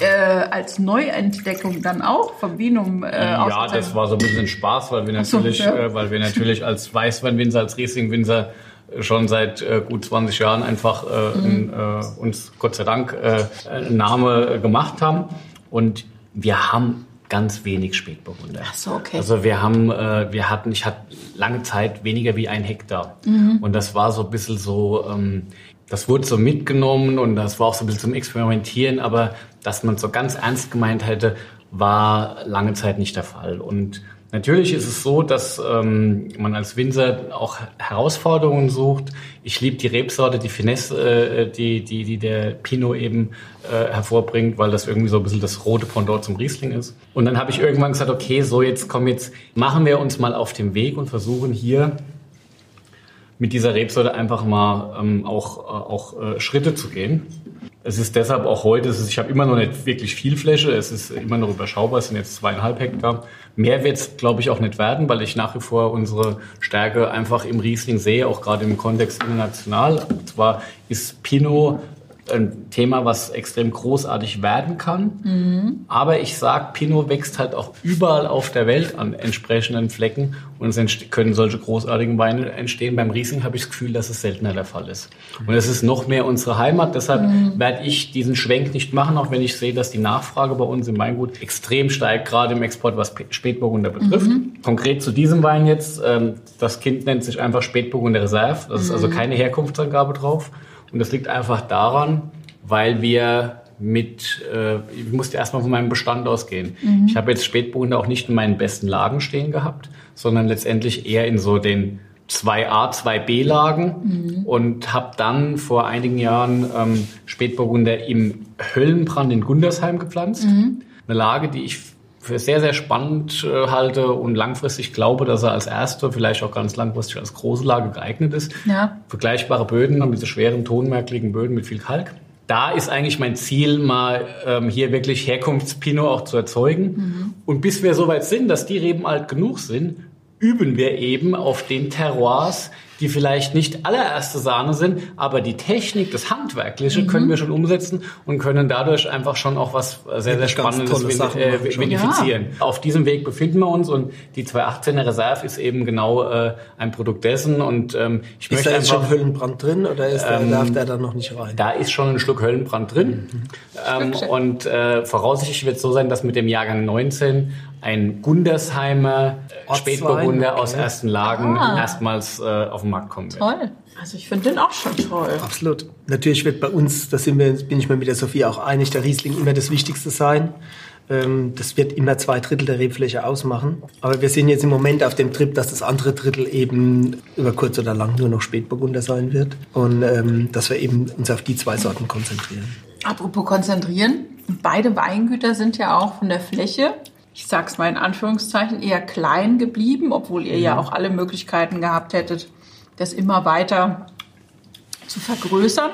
äh, als Neuentdeckung dann auch vom Vinum äh, Ja, ausgezeichnet das war so ein bisschen Spaß, weil wir so, natürlich, ja. äh, weil wir natürlich als Weißweinwinzer, als Riesling-Winzer äh, schon seit äh, gut 20 Jahren einfach äh, Mhm. äh, uns Gott sei Dank äh, einen Namen äh, gemacht haben und wir haben ganz wenig Spätburgunder. Ach so, okay. Also wir haben, äh, wir hatten, ich hatte lange Zeit weniger wie ein Hektar Mhm. und das war so ein bisschen so, ähm, das wurde so mitgenommen und das war auch so ein bisschen zum Experimentieren, aber dass man so ganz ernst gemeint hätte, war lange Zeit nicht der Fall. Und natürlich ist es so, dass ähm, man als Winzer auch Herausforderungen sucht. Ich liebe die Rebsorte, die Finesse, äh, die, die, die der Pinot eben äh, hervorbringt, weil das irgendwie so ein bisschen das rote Pendant zum Riesling ist. Und dann habe ich irgendwann gesagt, okay, so jetzt komm, jetzt machen wir uns mal auf den Weg und versuchen hier mit dieser Rebsorte einfach mal ähm, auch, äh, auch äh, Schritte zu gehen. Es ist deshalb auch heute, ist, ich habe immer noch nicht wirklich viel Fläche, es ist immer noch überschaubar, es sind jetzt zweieinhalb Hektar. Mehr wird es, glaube ich, auch nicht werden, weil ich nach wie vor unsere Stärke einfach im Riesling sehe, auch gerade im Kontext international. Und zwar ist Pinot ein Thema, was extrem großartig werden kann. Aber ich sag, Pinot wächst halt auch überall auf der Welt an entsprechenden Flecken und es können solche großartigen Weine entstehen. Beim Riesling habe ich das Gefühl, dass es seltener der Fall ist. Und es ist noch mehr unsere Heimat. Deshalb werde ich diesen Schwenk nicht machen, auch wenn ich sehe, dass die Nachfrage bei uns im Weingut extrem steigt, gerade im Export, was Spätburgunder betrifft. Konkret zu diesem Wein jetzt, ähm, das Kind nennt sich einfach Spätburgunder Reserve. Das ist also keine Herkunftsangabe drauf. Und das liegt einfach daran, weil wir mit, äh, ich musste erstmal von meinem Bestand ausgehen. Ich habe jetzt Spätburgunder auch nicht in meinen besten Lagen stehen gehabt, sondern letztendlich eher in so den 2a, 2b Lagen und habe dann vor einigen Jahren ähm, Spätburgunder im Höllenbrand in Gundersheim gepflanzt. Eine Lage, die ich für sehr, sehr spannend äh, halte und langfristig glaube, dass er als erste, vielleicht auch ganz langfristig als große Lage geeignet ist. Ja. Vergleichbare Böden, diese schweren, tonmerkligen Böden mit viel Kalk. Da ist eigentlich mein Ziel, mal ähm, hier wirklich Herkunftspinot auch zu erzeugen. Und bis wir soweit sind, dass die Reben alt genug sind, üben wir eben auf den Terroirs, die vielleicht nicht allererste Sahne sind, aber die Technik, das Handwerkliche können wir schon umsetzen und können dadurch einfach schon auch was sehr, sehr ganz Spannendes Sachen äh, vinifizieren. Auf diesem Weg befinden wir uns und die 218er Reserve ist eben genau äh, ein Produkt dessen und ähm, ich ist möchte da jetzt einfach, schon Höllenbrand drin oder ist der, Ähm, darf der da noch nicht rein? da ist schon ein Schluck Höllenbrand drin. Ähm, Stückchen. und äh, voraussichtlich wird es so sein, dass mit dem Jahrgang 19 ein Gundersheimer äh, Spätburgunder okay. aus ersten Lagen Ah. erstmals äh, auf den den Markt kommen wird. Toll. Also ich finde den auch schon toll. Absolut. Natürlich wird bei uns, da sind wir, bin ich mir mit der Sophie auch einig, der Riesling immer das Wichtigste sein. Ähm, das wird immer zwei Drittel der Rebfläche ausmachen. Aber wir sind jetzt im Moment auf dem Trip, dass das andere Drittel eben über kurz oder lang nur noch Spätburgunder sein wird. Und ähm, dass wir eben uns auf die zwei Sorten konzentrieren. Apropos konzentrieren. Beide Weingüter sind ja auch von der Fläche ich sag's mal in Anführungszeichen, eher klein geblieben, obwohl ihr ja auch alle Möglichkeiten gehabt hättet, das immer weiter zu vergrößern.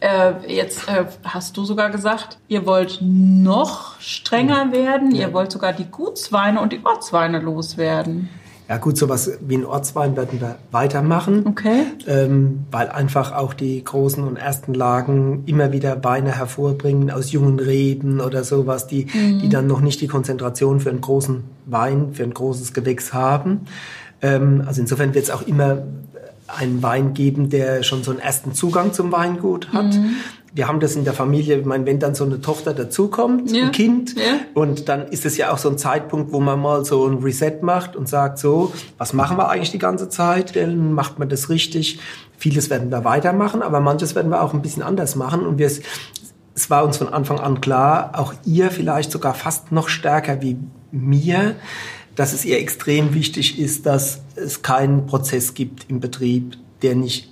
Äh, jetzt äh, hast du sogar gesagt, ihr wollt noch strenger werden, ihr wollt sogar die Gutsweine und die Ortsweine loswerden. Ja gut, sowas wie ein Ortswein werden wir weitermachen, Okay. ähm, weil einfach auch die großen und ersten Lagen immer wieder Weine hervorbringen aus jungen Reben oder sowas, die, die dann noch nicht die Konzentration für einen großen Wein, für ein großes Gewächs haben. Ähm, also insofern wird es auch immer einen Wein geben, der schon so einen ersten Zugang zum Weingut hat. Wir haben das in der Familie, ich meine, wenn dann so eine Tochter dazukommt, Ja. ein Kind, Ja. und dann ist es ja auch so ein Zeitpunkt, wo man mal so ein Reset macht und sagt so, was machen wir eigentlich die ganze Zeit? Dann macht man das richtig? Vieles werden wir weitermachen, aber manches werden wir auch ein bisschen anders machen und wir es war uns von Anfang an klar, auch ihr vielleicht sogar fast noch stärker wie mir, dass es ihr extrem wichtig ist, dass es keinen Prozess gibt im Betrieb, der nicht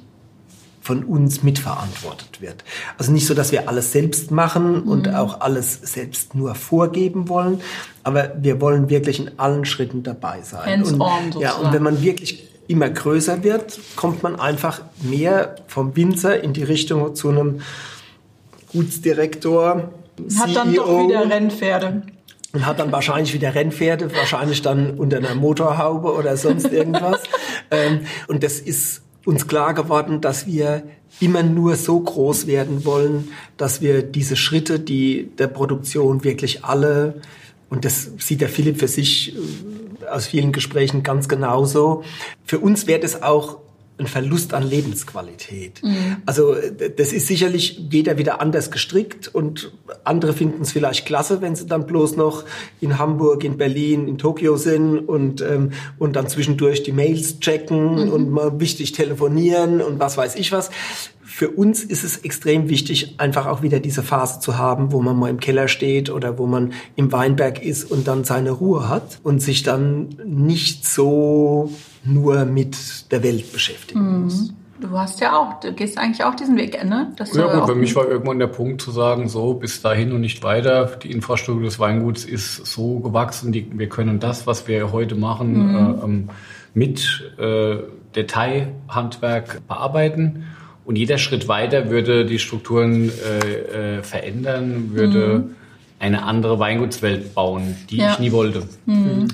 von uns mitverantwortet wird. Also nicht so, dass wir alles selbst machen und auch alles selbst nur vorgeben wollen, aber wir wollen wirklich in allen Schritten dabei sein. Und, ja, und wenn man wirklich immer größer wird, kommt man einfach mehr vom Winzer in die Richtung zu einem Gutsdirektor, Hat dann CEO doch wieder Rennpferde. Und hat dann wahrscheinlich wieder Rennpferde, wahrscheinlich dann unter einer Motorhaube oder sonst irgendwas. ähm, und das ist uns klar geworden, dass wir immer nur so groß werden wollen, dass wir diese Schritte, die der Produktion wirklich alle, und das sieht der Philipp für sich äh, aus vielen Gesprächen ganz genauso, für uns wäre das auch ein Verlust an Lebensqualität. Also äh, das ist sicherlich jeder wieder anders gestrickt und andere finden es vielleicht klasse, wenn sie dann bloß noch in Hamburg, in Berlin, in Tokio sind und, ähm, und dann zwischendurch die Mails checken und mal wichtig telefonieren und was weiß ich was. Für uns ist es extrem wichtig, einfach auch wieder diese Phase zu haben, wo man mal im Keller steht oder wo man im Weinberg ist und dann seine Ruhe hat und sich dann nicht so nur mit der Welt beschäftigen muss. Du hast ja auch, du gehst eigentlich auch diesen Weg, ne? Dass Ja gut, für mich war irgendwann der Punkt zu sagen, so bis dahin und nicht weiter. Die Infrastruktur des Weinguts ist so gewachsen, die, wir können das, was wir heute machen, äh, ähm, mit äh, Detailhandwerk bearbeiten. Und jeder Schritt weiter würde die Strukturen äh, äh, verändern, würde eine andere Weingutswelt bauen, die Ja. ich nie wollte.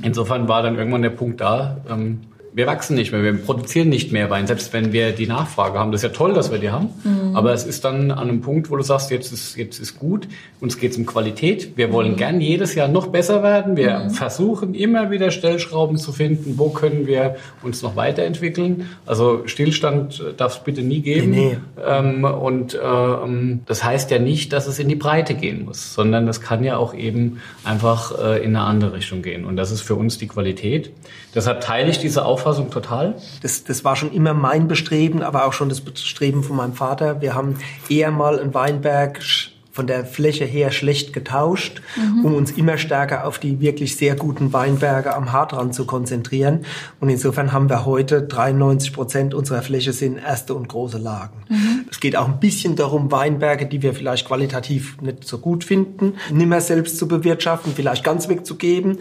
Insofern war dann irgendwann der Punkt da, ähm, wir wachsen nicht mehr, wir produzieren nicht mehr Wein, selbst wenn wir die Nachfrage haben. Das ist ja toll, dass wir die haben, aber es ist dann an einem Punkt, wo du sagst, jetzt ist, jetzt ist gut, uns geht es um Qualität. Wir wollen gern jedes Jahr noch besser werden. Wir versuchen immer wieder Stellschrauben zu finden, wo können wir uns noch weiterentwickeln. Also Stillstand darf es bitte nie geben. Nee, Ähm, und ähm, das heißt ja nicht, dass es in die Breite gehen muss, sondern das kann ja auch eben einfach äh, in eine andere Richtung gehen. Und das ist für uns die Qualität. Deshalb teile ich diese Auffassung total. Das, das war schon immer mein Bestreben, aber auch schon das Bestreben von meinem Vater. Wir haben eher mal einen Weinberg von der Fläche her schlecht getauscht, um uns immer stärker auf die wirklich sehr guten Weinberge am Hartrand zu konzentrieren. Und insofern haben wir heute 93 Prozent unserer Fläche sind erste und große Lagen. Es geht auch ein bisschen darum, Weinberge, die wir vielleicht qualitativ nicht so gut finden, nimmer selbst zu bewirtschaften, vielleicht ganz wegzugeben.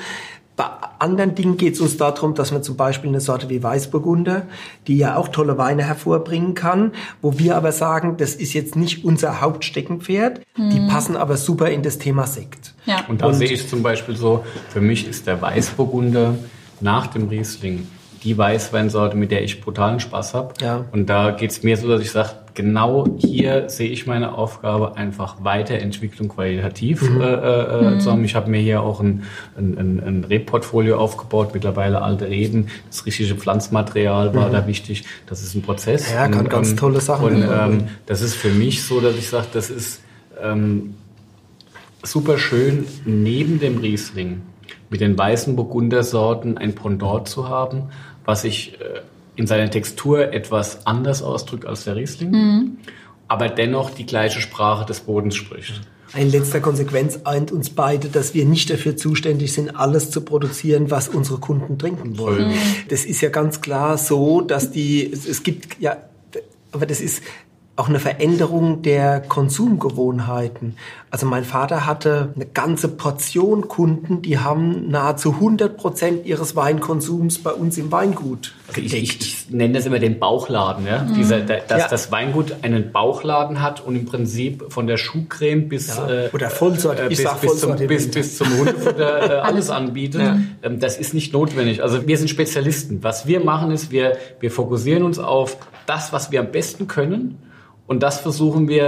Bei anderen Dingen geht es uns darum, dass man zum Beispiel eine Sorte wie Weißburgunder, die ja auch tolle Weine hervorbringen kann, wo wir aber sagen, das ist jetzt nicht unser Hauptsteckenpferd, die passen aber super in das Thema Sekt. Ja. Und da sehe ich zum Beispiel so, für mich ist der Weißburgunder nach dem Riesling die Weißweinsorte, mit der ich brutalen Spaß habe. Ja. Und da geht es mir so, dass ich sage, genau hier sehe ich meine Aufgabe, einfach Weiterentwicklung qualitativ äh, äh, zu haben. Ich habe mir hier auch ein, ein, ein, ein Rebportfolio aufgebaut, mittlerweile alte Reben. Das richtige Pflanzmaterial war da wichtig. Das ist ein Prozess. Ja, kann ganz tolle Sachen Und ähm, das ist für mich so, dass ich sage, das ist ähm, super schön, neben dem Riesling mit den weißen Burgundersorten ein Pendant zu haben, was ich äh, in seiner Textur etwas anders ausdrückt als der Riesling, mhm. aber dennoch die gleiche Sprache des Bodens spricht. In letzter Konsequenz eint uns beide, dass wir nicht dafür zuständig sind, alles zu produzieren, was unsere Kunden trinken wollen. Mhm. Das ist ja ganz klar so, dass die, es gibt ja, aber das ist, auch eine Veränderung der Konsumgewohnheiten. Also mein Vater hatte eine ganze Portion Kunden, die haben nahezu 100 Prozent ihres Weinkonsums bei uns im Weingut. Also ich, ich, ich, nenne das immer den Bauchladen, ja? Mhm. Dieser, dass ja. das Weingut einen Bauchladen hat und im Prinzip von der Schuhcreme bis ja. äh, oder Vollsort, äh, bis, bis, zum, bis, bis zum Hundefutter äh, alles anbietet. Ja. Ähm, das ist nicht notwendig. Also wir sind Spezialisten. Was wir machen ist, wir wir fokussieren uns auf das, was wir am besten können und das versuchen wir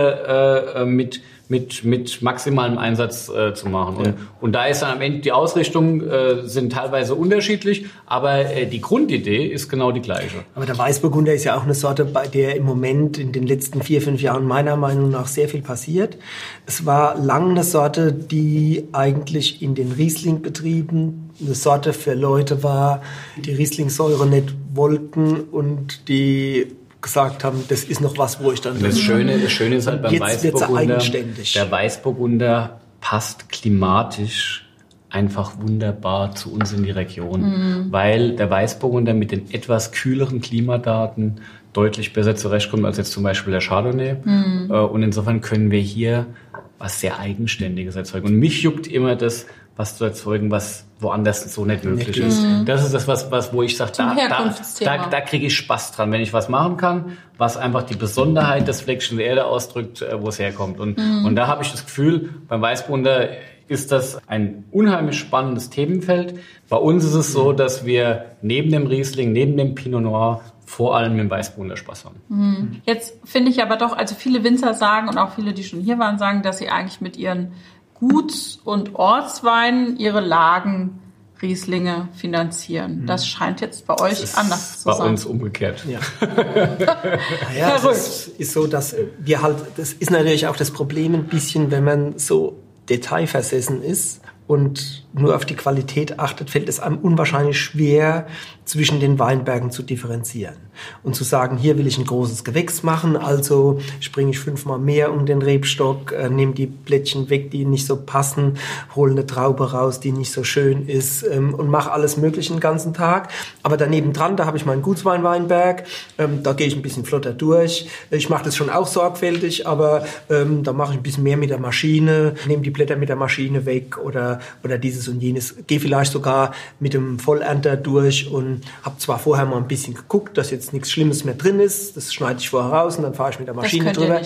äh, äh, mit, mit, mit maximalem Einsatz äh, zu machen. Und, ja. und da ist dann am Ende die Ausrichtung äh, sind teilweise unterschiedlich, aber äh, die Grundidee ist genau die gleiche. Aber der Weißburgunder ist ja auch eine Sorte, bei der im Moment in den letzten vier, fünf Jahren meiner Meinung nach sehr viel passiert. Es war lang eine Sorte, die eigentlich in den Riesling-Betrieben eine Sorte für Leute war, die Rieslingsäure nicht wollten und die gesagt haben, das ist noch was, wo ich dann. Das Schöne, das Schöne ist halt beim Weißburgunder. Der Weißburgunder passt klimatisch einfach wunderbar zu uns in die Region, mhm. weil der Weißburgunder mit den etwas kühleren Klimadaten deutlich besser zurechtkommt als jetzt zum Beispiel der Chardonnay. Mhm. Äh, und insofern können wir hier was sehr Eigenständiges erzeugen. Und mich juckt immer das, was zu erzeugen, was woanders so nicht möglich ist. Mhm. Das ist das, was, was wo ich sage, da, da, da, da kriege ich Spaß dran, wenn ich was machen kann, was einfach die Besonderheit des Fleckchen der Erde ausdrückt, äh, wo es herkommt. Und, mhm. und da habe ich das Gefühl, beim Weißbunder ist das ein unheimlich spannendes Themenfeld. Bei uns ist es so, dass wir neben dem Riesling, neben dem Pinot Noir vor allem mit dem Weißburgunder Spaß haben. Mhm. Jetzt finde ich aber doch, also viele Winzer sagen und auch viele, die schon hier waren, sagen, dass sie eigentlich mit ihren Guts- und Ortsweinen ihre Lagen Rieslinge finanzieren. Mhm. Das scheint jetzt bei euch anders zu bei sein. Bei uns umgekehrt. Ja. ja, das ist so, dass wir halt, das ist natürlich auch das Problem ein bisschen, wenn man so detailversessen ist und nur auf die Qualität achtet, fällt es einem unwahrscheinlich schwer, zwischen den Weinbergen zu differenzieren und zu sagen, hier will ich ein großes Gewächs machen, also springe ich fünfmal mehr um den Rebstock, äh, nehme die Blättchen weg, die nicht so passen, hole eine Traube raus, die nicht so schön ist ähm, und mache alles Mögliche den ganzen Tag. Aber daneben dran, da habe ich meinen Gutsweinweinberg, ähm, da gehe ich ein bisschen flotter durch. Ich mache das schon auch sorgfältig, aber ähm, da mache ich ein bisschen mehr mit der Maschine, nehme die Blätter mit der Maschine weg oder, oder dieses und jenes. Gehe vielleicht sogar mit dem Vollernter durch und habe zwar vorher mal ein bisschen geguckt, dass jetzt nichts Schlimmes mehr drin ist. Das schneide ich vorher raus und dann fahre ich mit der Maschine das drüber.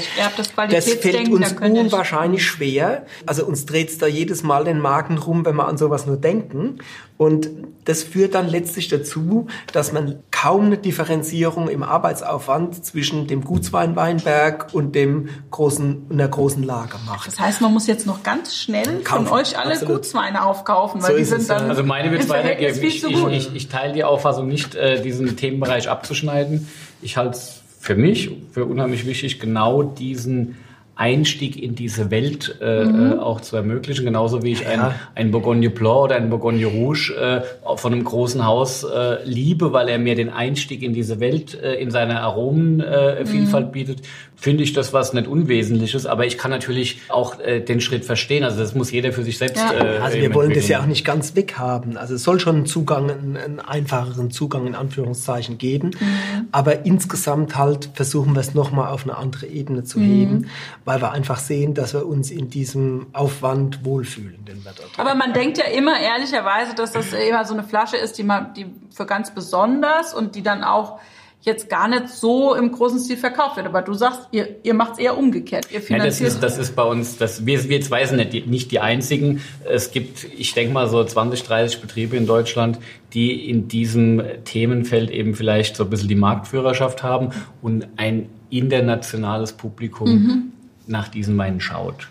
Das, das fällt uns unwahrscheinlich schwer. Also uns dreht es da jedes Mal den Magen rum, wenn wir an sowas nur denken. Und das führt dann letztlich dazu, dass man kaum eine Differenzierung im Arbeitsaufwand zwischen dem Gutsweinweinberg und dem großen, einer großen Lager macht. Das heißt, man muss jetzt noch ganz schnell Kaufen. von euch alle Absolut. Gutsweine aufkaufen, weil so die sind dann Also meine wird weitergeben. Ich, ich, ich, ich, teile die Auffassung nicht, äh, diesen Themenbereich abzuschneiden. Ich halte es für mich für unheimlich wichtig, genau diesen Einstieg in diese Welt äh, mhm. Äh, auch zu ermöglichen, genauso wie ich ja. ein, ein Bourgogne Blanc oder ein Bourgogne Rouge äh, von einem großen Haus äh, liebe, weil er mir den Einstieg in diese Welt äh, in seiner Aromenvielfalt äh, mhm. bietet finde ich das was nicht Unwesentliches, aber ich kann natürlich auch äh, den Schritt verstehen. Also das muss jeder für sich selbst. Ja. Äh, also wir wollen das ja auch nicht ganz weghaben. Also es soll schon einen Zugang, einen, einen einfacheren Zugang in Anführungszeichen geben. Mhm. Aber insgesamt halt versuchen wir es nochmal auf eine andere Ebene zu mhm. heben, weil wir einfach sehen, dass wir uns in diesem Aufwand wohlfühlen, den wir dort Aber man denkt ja immer ehrlicherweise, dass das immer so eine Flasche ist, die man, die für ganz besonders und die dann auch jetzt gar nicht so im großen Stil verkauft wird. Aber du sagst, ihr, ihr macht es eher umgekehrt. Ihr finanziert ja, das, ist, das ist bei uns, das, wir, wir zwei sind nicht die, nicht die einzigen. Es gibt, ich denke mal, so 20, 30 Betriebe in Deutschland, die in diesem Themenfeld eben vielleicht so ein bisschen die Marktführerschaft haben und ein internationales Publikum mhm. Nach diesen Weinen schaut.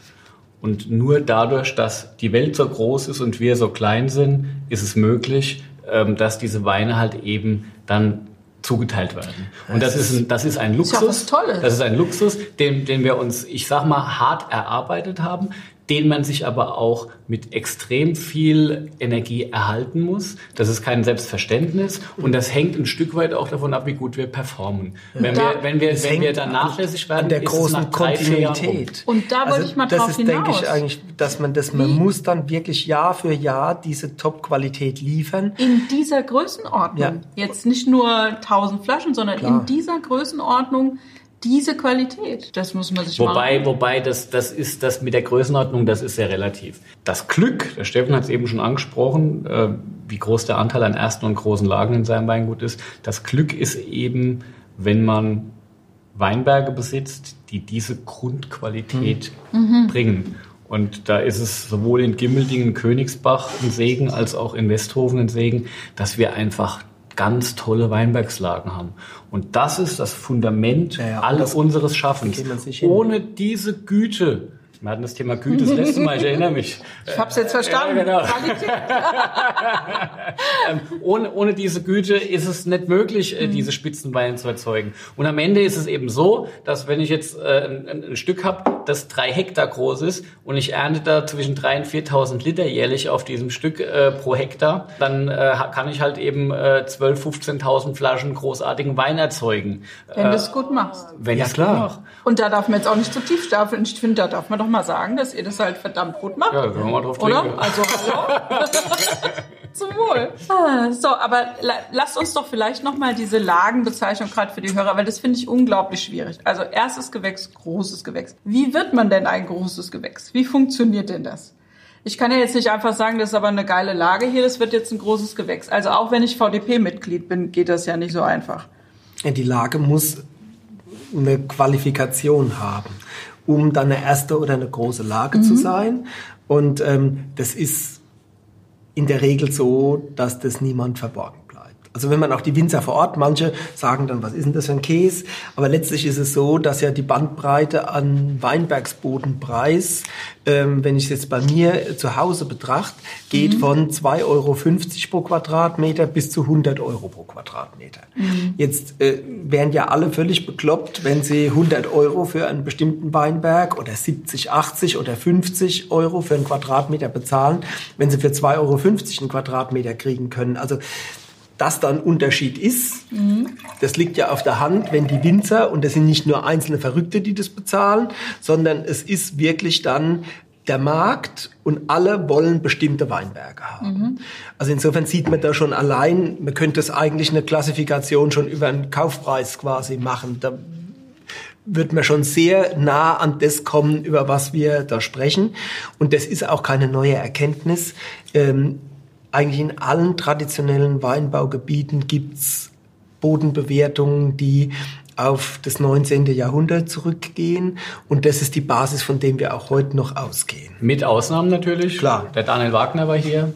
Und nur dadurch, dass die Welt so groß ist und wir so klein sind, ist es möglich, ähm, dass diese Weine halt eben dann zugeteilt werden. Und das ist ein, das ist ein Luxus. Das ist, ja Tolles. das ist ein Luxus, den, den wir uns, ich sag mal, hart erarbeitet haben, den man sich aber auch mit extrem viel Energie erhalten muss. Das ist kein Selbstverständnis und das hängt ein Stück weit auch davon ab, wie gut wir performen. Wenn Da- wir, wenn wir, Das wenn wir dann nachlässig werden, an der ist es großen. Kontinuität. Und da wollte ich mal drauf Das ist, denke hinaus. ich, eigentlich, dass man das, man Wie- muss dann wirklich Jahr für Jahr diese Top-Qualität liefern. In dieser Größenordnung. Ja. Jetzt nicht nur 1000 Flaschen, sondern Klar. in dieser Größenordnung diese Qualität. Das muss man sich Wobei, mal wobei das, das ist das mit der Größenordnung, das ist sehr relativ. Das Glück, der Steffen hat es eben schon angesprochen, äh, wie groß der Anteil an ersten und großen Lagen in seinem Weingut ist. Das Glück ist eben, wenn man Weinberge besitzt, die diese Grundqualität bringen. Und da ist es sowohl in Gimmeldingen, Königsbach ein Segen, als auch in Westhofen ein Segen, dass wir einfach ganz tolle Weinbergslagen haben. Und das ist das Fundament Ja, ja, alles das- unseres Schaffens. Ohne diese Güte, wir hatten das Thema Güte das letzte Mal, ich erinnere mich. Ich habe es jetzt verstanden. Ja, genau. Ähm, ohne, ohne diese Güte ist es nicht möglich, Mhm. äh, diese Spitzenweine zu erzeugen. Und am Ende ist es eben so, dass wenn ich jetzt äh, ein, ein, Stück habe, das drei Hektar groß ist und ich ernte da zwischen 3.000 und 4.000 Liter jährlich auf diesem Stück äh, pro Hektar, dann äh, kann ich halt eben äh, 12.000, 15.000 Flaschen großartigen Wein erzeugen. Wenn Äh, du es gut machst. wenn Ja, klar. gut mache. Und da darf man jetzt auch nicht zu tief stapeln. Ich finde, da darf man doch mal sagen, dass ihr das halt verdammt gut macht. Ja, können wir mal drauf Oder? trinken. Also, hallo? Zum Wohl. Ah, So, aber la lasst uns doch vielleicht nochmal diese Lagenbezeichnung gerade für die Hörer, weil das finde ich unglaublich schwierig. Also erstes Gewächs, großes Gewächs. Wie wird man denn ein großes Gewächs? Wie funktioniert denn das? Ich kann ja jetzt nicht einfach sagen, das ist aber eine geile Lage hier, das wird jetzt ein großes Gewächs. Also auch wenn ich VDP-Mitglied bin, geht das ja nicht so einfach. Die Lage muss eine Qualifikation haben, um dann eine erste oder eine große Lage zu sein. Und ähm, das ist in der Regel so, dass das niemand verborgen. Also wenn man auch die Winzer vor Ort, manche sagen dann, was ist denn das für ein Käse? Aber letztlich ist es so, dass ja die Bandbreite an Weinbergsbodenpreis, ähm, wenn ich es jetzt bei mir zu Hause betrachte, geht von 2,50 Euro pro Quadratmeter bis zu 100 Euro pro Quadratmeter. Jetzt äh, wären ja alle völlig bekloppt, wenn sie 100 Euro für einen bestimmten Weinberg oder 70, 80 oder 50 Euro für einen Quadratmeter bezahlen, wenn sie für 2,50 Euro einen Quadratmeter kriegen können. Also dass da ein Unterschied ist, das liegt ja auf der Hand, wenn die Winzer, und das sind nicht nur einzelne Verrückte, die das bezahlen, sondern es ist wirklich dann der Markt und alle wollen bestimmte Weinberge haben. Also insofern sieht man da schon allein, man könnte es eigentlich eine Klassifikation schon über einen Kaufpreis quasi machen. Da wird man schon sehr nah an das kommen, über was wir da sprechen. Und das ist auch keine neue Erkenntnis. Ähm, eigentlich in allen traditionellen Weinbaugebieten gibt's Bodenbewertungen, die auf das 19. Jahrhundert zurückgehen. Und das ist die Basis, von dem wir auch heute noch ausgehen. Mit Ausnahmen natürlich. Klar. Der Daniel Wagner war hier,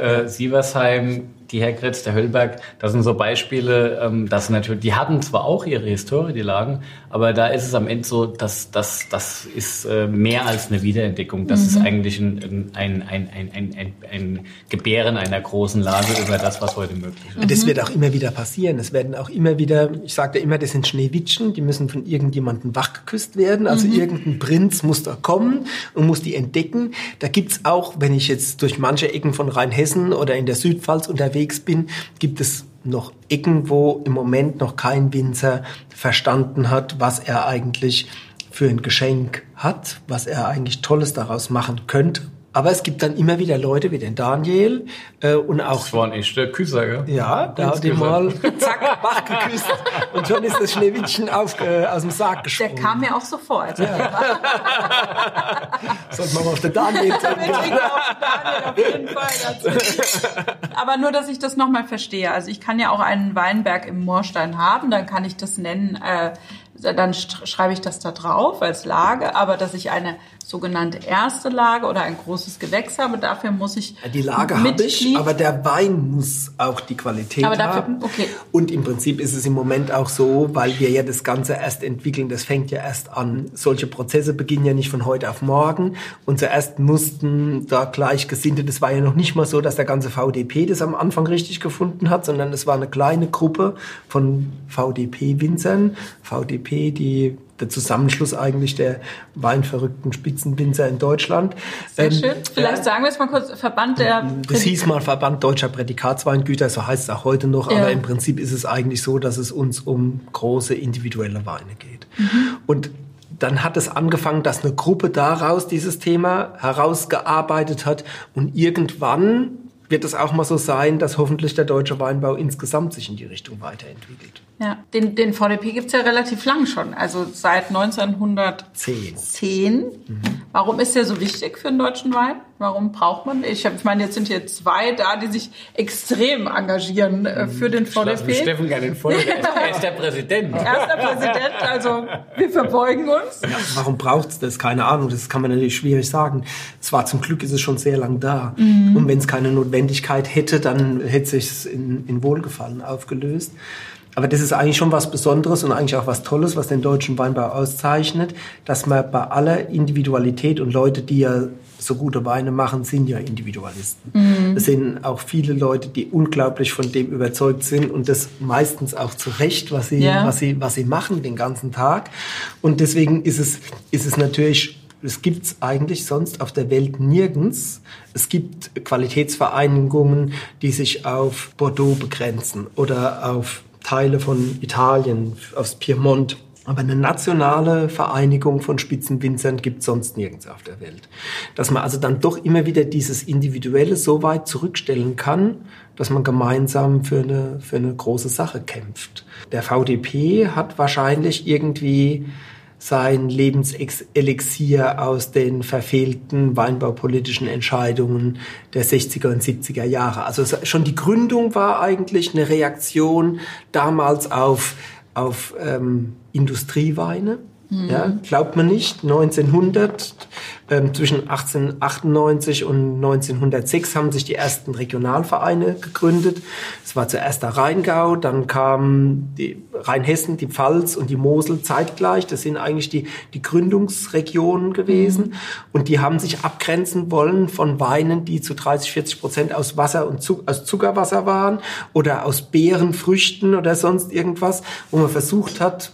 äh, Sieversheim, die Hergritz, der Höllberg. Das sind so Beispiele, ähm, das natürlich, die hatten zwar auch ihre Historie, die Lagen, aber da ist es am Ende so, dass das, das ist äh, mehr als eine Wiederentdeckung. Das ist eigentlich ein, ein, ein, ein, ein, ein, ein Gebären einer großen Lage über das, was heute möglich ist. Und das wird auch immer wieder passieren. Es werden auch immer wieder, ich sagte immer, das sind Schneewittchen, die müssen von irgendjemandem wachgeküsst werden. Also irgendein Prinz muss da kommen und muss die entdecken. Da gibt's auch, wenn ich jetzt durch manche Ecken von Rheinhessen oder in der Südpfalz unterwegs bin, gibt es noch Ecken, wo im Moment noch kein Winzer verstanden hat, was er eigentlich für ein Geschenk hat, was er eigentlich Tolles daraus machen könnte. Aber es gibt dann immer wieder Leute wie den Daniel äh, und auch Das war ein echter Küsser, gell? ja, da hat die mal zack, wach geküsst und schon ist das Schneewittchen auf, äh, aus dem Sarg Der gesprungen. kam mir auch so vor. Als hier war. Sollte man mal auf den Daniel trinken auf den Daniel auf jeden Fall dazu. Aber nur, dass ich das nochmal verstehe. Also ich kann ja auch einen Weinberg im Moorstein haben, dann kann ich das nennen, äh, dann sch- schreibe ich das da drauf als Lage, aber dass ich eine sogenannte erste Lage oder ein großes Gewächs habe, dafür muss ich Die Lage habe ich, aber der Wein muss auch die Qualität Aber dafür- haben. okay. Und im Prinzip ist es im Moment auch so, weil wir ja das Ganze erst entwickeln, das fängt ja erst an. Solche Prozesse beginnen ja nicht von heute auf morgen. Und zuerst mussten da Gleichgesinnte, das war ja noch nicht mal so, dass der ganze VDP das am Anfang richtig gefunden hat, sondern es war eine kleine Gruppe von VDP-Winzern. VDP, die der Zusammenschluss eigentlich der weinverrückten Spitzenwinzer in Deutschland. Sehr ähm, schön. Vielleicht ja, sagen wir es mal kurz, Verband der... Das hieß mal Verband Deutscher Prädikatsweingüter, so heißt es auch heute noch, ja. aber im Prinzip ist es eigentlich so, dass es uns um große individuelle Weine geht. Mhm. Und dann hat es angefangen, dass eine Gruppe daraus dieses Thema herausgearbeitet hat und irgendwann wird es auch mal so sein, dass hoffentlich der deutsche Weinbau insgesamt sich in die Richtung weiterentwickelt. Ja, den, den VDP gibt's ja relativ lang schon, also seit 1910. Zehn. Mhm. Warum ist der so wichtig für den deutschen Wein? Warum braucht man? Ich, hab, ich meine, jetzt sind hier zwei da, die sich extrem engagieren äh, für den VDP. Steffen gerne den Voll. Er ist der Präsident. Er ist der Präsident, also wir verbeugen uns. Ja, warum braucht's das? Keine Ahnung, das kann man natürlich schwierig sagen. Zwar zum Glück ist es schon sehr lang da. Mhm. Und wenn es keine Notwendigkeit hätte, dann hätte sich's in, in Wohlgefallen aufgelöst. Aber das ist eigentlich schon was Besonderes und eigentlich auch was Tolles, was den deutschen Weinbau auszeichnet, dass man bei aller Individualität und Leute, die ja so gute Weine machen, sind ja Individualisten. Mhm. Es sind auch viele Leute, die unglaublich von dem überzeugt sind und das meistens auch zu Recht, was sie, ja. was sie, was sie machen den ganzen Tag. Und deswegen ist es, ist es natürlich es gibt's eigentlich sonst auf der Welt nirgends. Es gibt Qualitätsvereinigungen, die sich auf Bordeaux begrenzen oder auf Teile von Italien, aus Piemont. Aber eine nationale Vereinigung von Spitzenwinzern gibt es sonst nirgends auf der Welt. Dass man also dann doch immer wieder dieses Individuelle so weit zurückstellen kann, dass man gemeinsam für eine, für eine große Sache kämpft. Der VDP hat wahrscheinlich irgendwie sein Lebenselixier aus den verfehlten weinbaupolitischen Entscheidungen der 60er und 70er Jahre. Also schon die Gründung war eigentlich eine Reaktion damals auf, auf ähm, Industrieweine. Mhm. Ja, glaubt man nicht. 1900 ähm, zwischen 1898 und 1906 haben sich die ersten Regionalvereine gegründet. Es war zuerst der Rheingau, dann kam die Rheinhessen, die Pfalz und die Mosel zeitgleich. Das sind eigentlich die, die Gründungsregionen gewesen. Mhm. Und die haben sich abgrenzen wollen von Weinen, die zu 30, 40 Prozent aus Wasser und Zuck aus Zuckerwasser waren oder aus Beeren, Früchten oder sonst irgendwas, wo man versucht hat,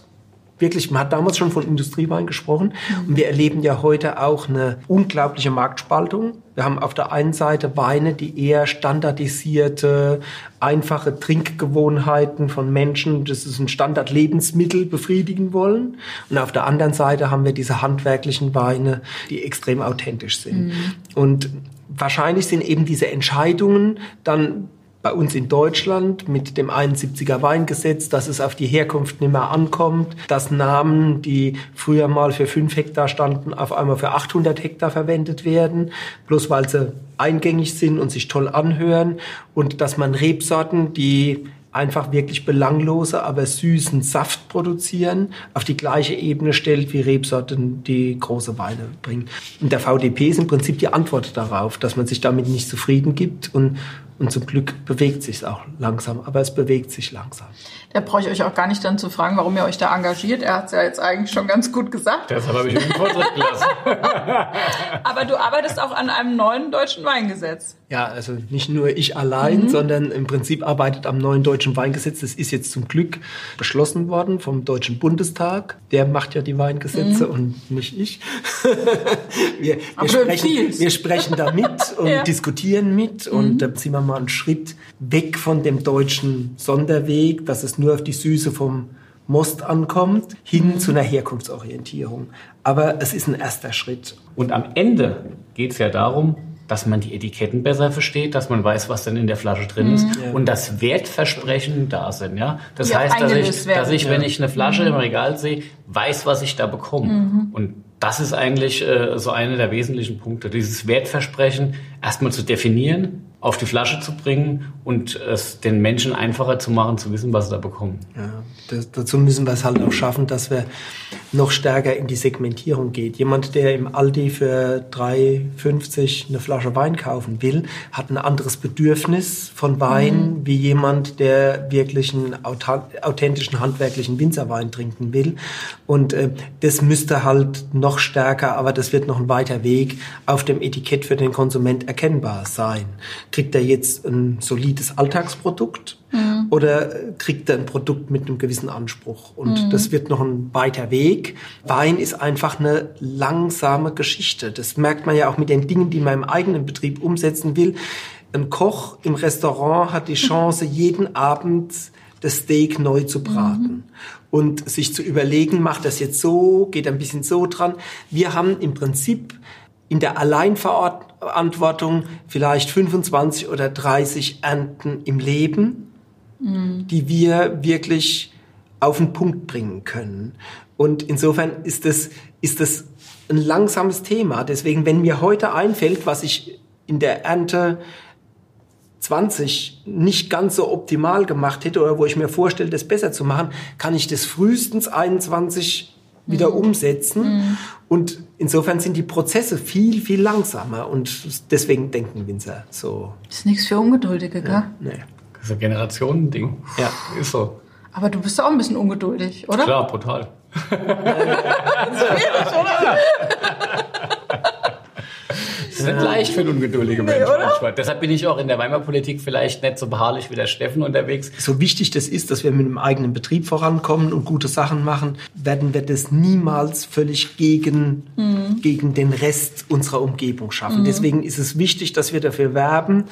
wirklich, man hat damals schon von Industriewein gesprochen und wir erleben ja heute auch eine unglaubliche Marktspaltung. Wir haben auf der einen Seite Weine, die eher standardisierte, einfache Trinkgewohnheiten von Menschen, das ist ein Standardlebensmittel befriedigen wollen. Und auf der anderen Seite haben wir diese handwerklichen Weine, die extrem authentisch sind. Mhm. Und wahrscheinlich sind eben diese Entscheidungen dann bei uns in Deutschland mit dem 71er Weingesetz, dass es auf die Herkunft nicht mehr ankommt, dass Namen, die früher mal für 5 Hektar standen, auf einmal für 800 Hektar verwendet werden, bloß weil sie eingängig sind und sich toll anhören und dass man Rebsorten, die einfach wirklich belanglose, aber süßen Saft produzieren, auf die gleiche Ebene stellt wie Rebsorten, die große Weine bringen. Und der VDP ist im Prinzip die Antwort darauf, dass man sich damit nicht zufrieden gibt und und zum Glück bewegt sich auch langsam, aber es bewegt sich langsam. Da brauche ich euch auch gar nicht dann zu fragen, warum ihr euch da engagiert. Er hat es ja jetzt eigentlich schon ganz gut gesagt. Deshalb habe ich einen Vortritt gelassen. aber du arbeitest auch an einem neuen deutschen Weingesetz. Ja, also nicht nur ich allein, mhm. sondern im Prinzip arbeitet am neuen deutschen Weingesetz. Das ist jetzt zum Glück beschlossen worden vom Deutschen Bundestag. Der macht ja die Weingesetze mhm. und nicht ich. wir, wir, sprechen, wir sprechen da mit und ja. diskutieren mit mhm. und da ziehen wir mal einen Schritt weg von dem deutschen Sonderweg, dass es nur auf die Süße vom Most ankommt, hin zu einer Herkunftsorientierung. Aber es ist ein erster Schritt. Und am Ende geht es ja darum, dass man die Etiketten besser versteht, dass man weiß, was denn in der Flasche drin ist mhm. und das Wertversprechen da sind. Ja, das ja, heißt, dass ich, dass ich, wenn ich eine Flasche mhm. im Regal sehe, weiß, was ich da bekomme. Mhm. Und das ist eigentlich äh, so einer der wesentlichen Punkte, dieses Wertversprechen erstmal zu definieren auf die Flasche zu bringen und es den Menschen einfacher zu machen, zu wissen, was sie da bekommen. Ja, das, dazu müssen wir es halt auch schaffen, dass wir noch stärker in die Segmentierung geht. Jemand, der im Aldi für 3,50 eine Flasche Wein kaufen will, hat ein anderes Bedürfnis von Wein mhm. wie jemand, der wirklich einen authentischen handwerklichen Winzerwein trinken will. Und äh, das müsste halt noch stärker, aber das wird noch ein weiter Weg, auf dem Etikett für den Konsument erkennbar sein Kriegt er jetzt ein solides Alltagsprodukt mhm. oder kriegt er ein Produkt mit einem gewissen Anspruch? Und mhm. das wird noch ein weiter Weg. Wein ist einfach eine langsame Geschichte. Das merkt man ja auch mit den Dingen, die man im eigenen Betrieb umsetzen will. Ein Koch im Restaurant hat die Chance, jeden Abend das Steak neu zu braten. Mhm. Und sich zu überlegen, macht das jetzt so, geht ein bisschen so dran. Wir haben im Prinzip in der Alleinverantwortung vielleicht 25 oder 30 Ernten im Leben, mhm. die wir wirklich auf den Punkt bringen können. Und insofern ist das, ist das ein langsames Thema. Deswegen, wenn mir heute einfällt, was ich in der Ernte 20 nicht ganz so optimal gemacht hätte oder wo ich mir vorstelle, das besser zu machen, kann ich das frühestens 21 wieder mhm. umsetzen. Mhm. Und insofern sind die Prozesse viel, viel langsamer. Und deswegen denken Winzer so. Das ist nichts für Ungeduldige, gell? Ja, nee. Das ist ein Generationending. Ja. Ist so. Aber du bist auch ein bisschen ungeduldig, oder? Klar, brutal. das ist schwierig, oder? ist nicht leicht für einen ungeduldigen nee, Menschen. Deshalb bin ich auch in der Weimar-Politik vielleicht nicht so beharrlich wie der Steffen unterwegs. So wichtig das ist, dass wir mit einem eigenen Betrieb vorankommen und gute Sachen machen, werden wir das niemals völlig gegen, mhm. gegen den Rest unserer Umgebung schaffen. Mhm. Deswegen ist es wichtig, dass wir dafür werben,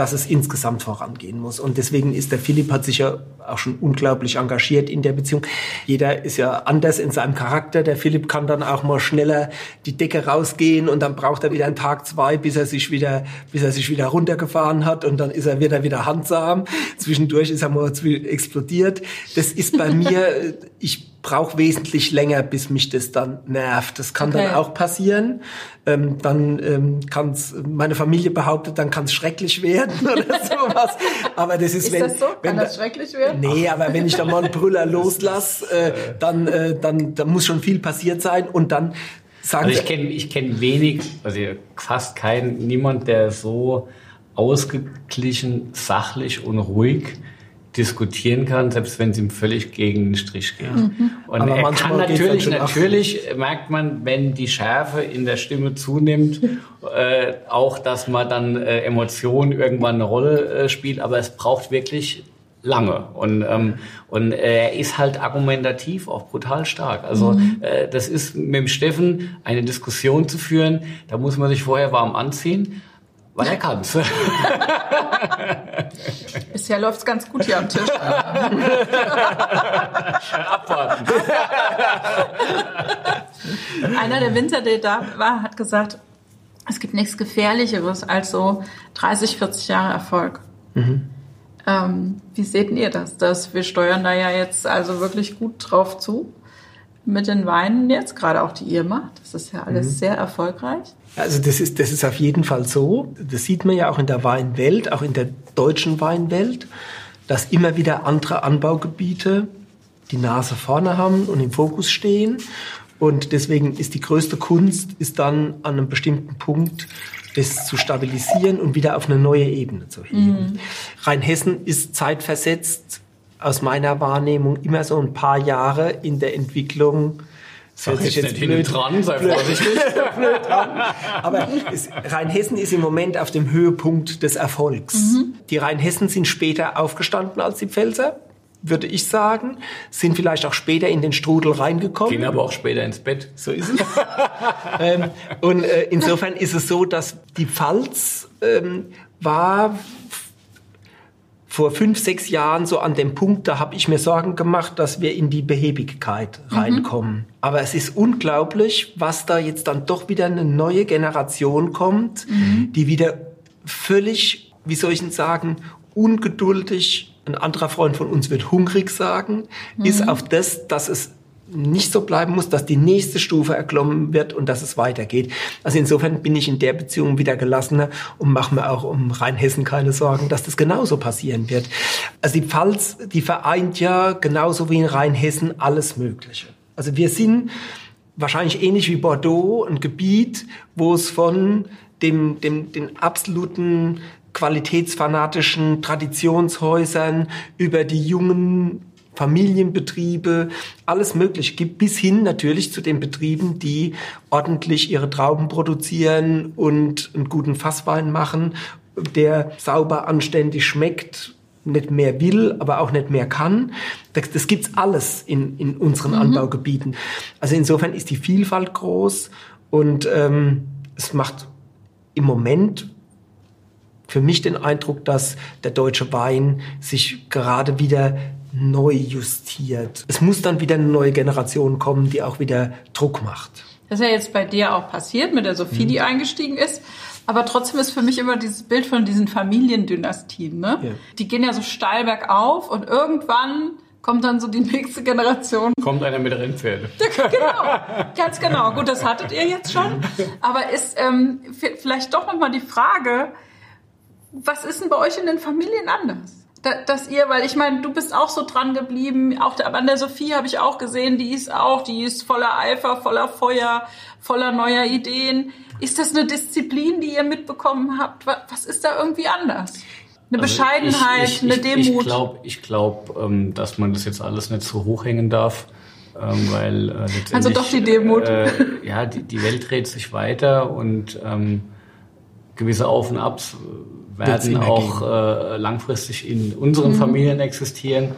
dass es insgesamt vorangehen muss. Und deswegen ist der Philipp hat sich ja auch schon unglaublich engagiert in der Beziehung. Jeder ist ja anders in seinem Charakter. Der Philipp kann dann auch mal schneller die Decke rausgehen und dann braucht er wieder einen Tag, zwei, bis er sich wieder, bis er sich wieder runtergefahren hat und dann ist er wieder wieder handsam. Zwischendurch ist er mal explodiert. Das ist bei mir, ich brauche wesentlich länger, bis mich das dann nervt. Das kann okay. dann auch passieren. Ähm, dann ähm, kann meine Familie behauptet, dann kann es schrecklich werden oder sowas. Aber das ist, ist wenn, das so? wenn kann das schrecklich werden? Nee, aber wenn ich dann mal einen Brüller loslasse, äh, dann, äh, dann, dann muss schon viel passiert sein und dann sagen Also ich kenne ich kenn wenig, also fast keinen, niemand, der so ausgeglichen, sachlich und ruhig diskutieren kann, selbst wenn es ihm völlig gegen den Strich geht. Mhm. Und Aber er kann natürlich, natürlich merkt man, wenn die Schärfe in der Stimme zunimmt, äh, auch, dass man dann äh, Emotionen irgendwann eine Rolle äh, spielt. Aber es braucht wirklich lange und ähm, und er ist halt argumentativ auch brutal stark. Also mhm. äh, das ist mit dem Steffen eine Diskussion zu führen, da muss man sich vorher warm anziehen weil er kann's. Bisher läuft's ganz gut hier am Tisch. Abwarten. Einer der Winter, der da war, hat gesagt, es gibt nichts Gefährlicheres als so 30, 40 Jahre Erfolg. Mhm. Ähm, wie seht ihr das? Dass wir steuern da ja jetzt also wirklich gut drauf zu mit den Weinen jetzt, gerade auch die ihr macht. Das ist ja alles mhm. sehr erfolgreich. Also das ist, das ist auf jeden Fall so. Das sieht man ja auch in der Weinwelt, auch in der deutschen Weinwelt, dass immer wieder andere Anbaugebiete die Nase vorne haben und im Fokus stehen. Und deswegen ist die größte Kunst, ist dann an einem bestimmten Punkt das zu stabilisieren und wieder auf eine neue Ebene zu heben. Mhm. Rheinhessen ist zeitversetzt aus meiner Wahrnehmung immer so ein paar Jahre in der Entwicklung Sag jetzt, jetzt nicht blöd, dran, sei vorsichtig. blöd dran. Aber es, Rheinhessen ist im Moment auf dem Höhepunkt des Erfolgs. Mhm. Die Rheinhessen sind später aufgestanden als die Pfälzer, würde ich sagen, sind vielleicht auch später in den Strudel reingekommen. Gehen aber auch später ins Bett. So ist es. ähm, und äh, insofern ist es so, dass die Pfalz ähm, war vor fünf, sechs Jahren so an dem Punkt, da habe ich mir Sorgen gemacht, dass wir in die Behebigkeit mhm. reinkommen. Mhm. Aber es ist unglaublich, was da jetzt dann doch wieder eine neue Generation kommt, mhm. die wieder völlig, wie soll ich denn sagen, ungeduldig, ein anderer Freund von uns wird hungrig sagen, mhm. ist auf das, dass es nicht so bleiben muss, dass die nächste Stufe erklommen wird und dass es weitergeht. Also insofern bin ich in der Beziehung wieder gelassener und mache mir auch um Rheinhessen keine Sorgen, dass das genauso passieren wird. Also die Pfalz, die vereint ja genauso wie in Rheinhessen alles Mögliche. Also wir sind wahrscheinlich ähnlich wie Bordeaux ein Gebiet, wo es von dem, dem, den absoluten qualitätsfanatischen Traditionshäusern über die jungen Familienbetriebe, alles Mögliche gibt, bis hin natürlich zu den Betrieben, die ordentlich ihre Trauben produzieren und einen guten Fasswein machen der sauber, anständig schmeckt, nicht mehr will, aber auch nicht mehr kann. Das, das gibt's alles in, in unseren mhm. Anbaugebieten. Also insofern ist die Vielfalt groß und ähm, es macht im Moment für mich den Eindruck, dass der deutsche Wein sich gerade wieder neu justiert. Es muss dann wieder eine neue Generation kommen, die auch wieder Druck macht. Das ist ja jetzt bei dir auch passiert mit der Sophie, die mhm. eingestiegen ist. Aber trotzdem ist für mich immer dieses Bild von diesen Familiendynastien. Ne? Ja. Die gehen ja so steil bergauf und irgendwann kommt dann so die nächste Generation. Kommt einer mit Rennpferde. genau, ganz genau. Gut, das hattet ihr jetzt schon. Aber ist ähm, vielleicht doch nochmal die Frage, was ist denn bei euch in den Familien anders? Dass ihr, weil ich meine, du bist auch so dran geblieben, auch an der Sophie habe ich auch gesehen, die ist auch, die ist voller Eifer, voller Feuer, voller neuer Ideen. Ist das eine Disziplin, die ihr mitbekommen habt? Was ist da irgendwie anders? Eine also Bescheidenheit, ich, ich, eine Demut? Ich glaube, ich glaub, ähm, dass man das jetzt alles nicht so hochhängen darf. Ähm, weil äh, also doch die Demut. Äh, ja, die, die Welt dreht sich weiter und ähm, gewisse Auf und Abs werden auch äh, langfristig in unseren mhm. Familien existieren.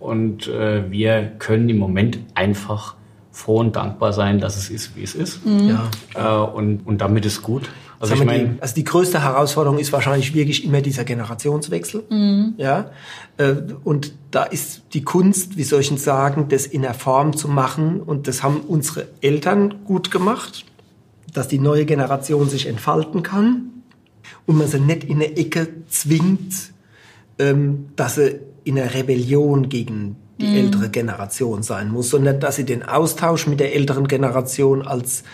Und äh, wir können im Moment einfach froh und dankbar sein, dass es ist, wie es ist. Mhm. Ja. Äh, und, und damit ist gut. Also, ich mein, die, also die größte Herausforderung ist wahrscheinlich wirklich immer dieser Generationswechsel. Mhm. Ja, äh, und da ist die Kunst, wie soll ich denn sagen, das in der Form zu machen. Und das haben unsere Eltern gut gemacht, dass die neue Generation sich entfalten kann und man sie nicht in eine Ecke zwingt, ähm, dass sie in einer Rebellion gegen die mhm. ältere Generation sein muss, sondern dass sie den Austausch mit der älteren Generation als,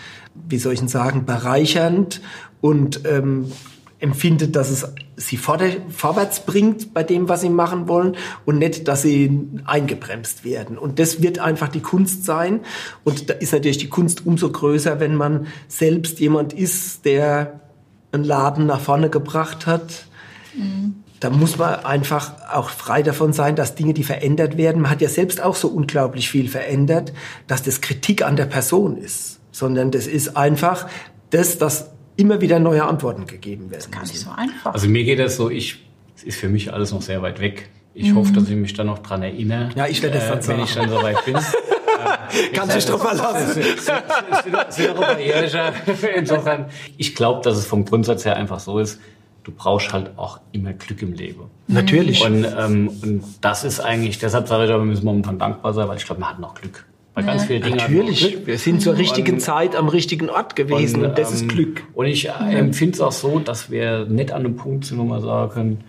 wie soll ich sagen, bereichernd und ähm, empfindet, dass es sie vorwärts bringt bei dem, was sie machen wollen und nicht, dass sie eingebremst werden. Und das wird einfach die Kunst sein. Und da ist natürlich die Kunst umso größer, wenn man selbst jemand ist, der einen Laden nach vorne gebracht hat. Mhm. Da muss man einfach auch frei davon sein, dass Dinge, die verändert werden, man hat ja selbst auch so unglaublich viel verändert, dass das Kritik an der Person ist, sondern das ist einfach das, dass immer wieder neue Antworten gegeben werden. Das ist gar nicht so einfach. Also mir geht das so, ich, es ist für mich alles noch sehr weit weg. Ich mhm. hoffe, dass ich mich dann noch dran erinnere. Ja, ich werde das dann äh, wenn ich dann so weit bin. Kannst dich drauf verlassen. Insofern, ich glaube, dass es vom Grundsatz her einfach so ist, du brauchst halt auch immer Glück im Leben. Natürlich. Und, ähm, und das ist eigentlich, deshalb sage ich, wir müssen momentan dankbar sein, weil ich glaube, wir hatten auch Glück. Bei ganz vielen Dingen. Natürlich. Wir sind zur richtigen und, Zeit am richtigen Ort gewesen und, und das ähm, ist Glück. Und ich äh, empfinde es auch so, dass wir nicht an einem Punkt sind, wo wir sagen können,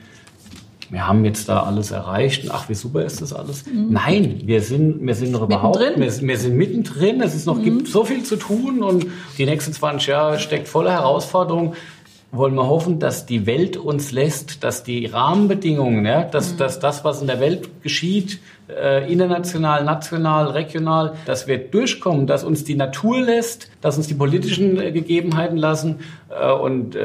wir haben jetzt da alles erreicht und ach, wie super ist das alles. Mhm. Nein, wir sind, wir sind noch überhaupt, wir, wir, sind mittendrin, es ist noch, mhm. gibt so viel zu tun und die nächsten 20 Jahre steckt voller Herausforderungen. Wollen wir hoffen, dass die Welt uns lässt, dass die Rahmenbedingungen, ja, dass, mhm. dass das, was in der Welt geschieht, äh, international, national, regional, dass wir durchkommen, dass uns die Natur lässt, dass uns die politischen äh, Gegebenheiten lassen äh, und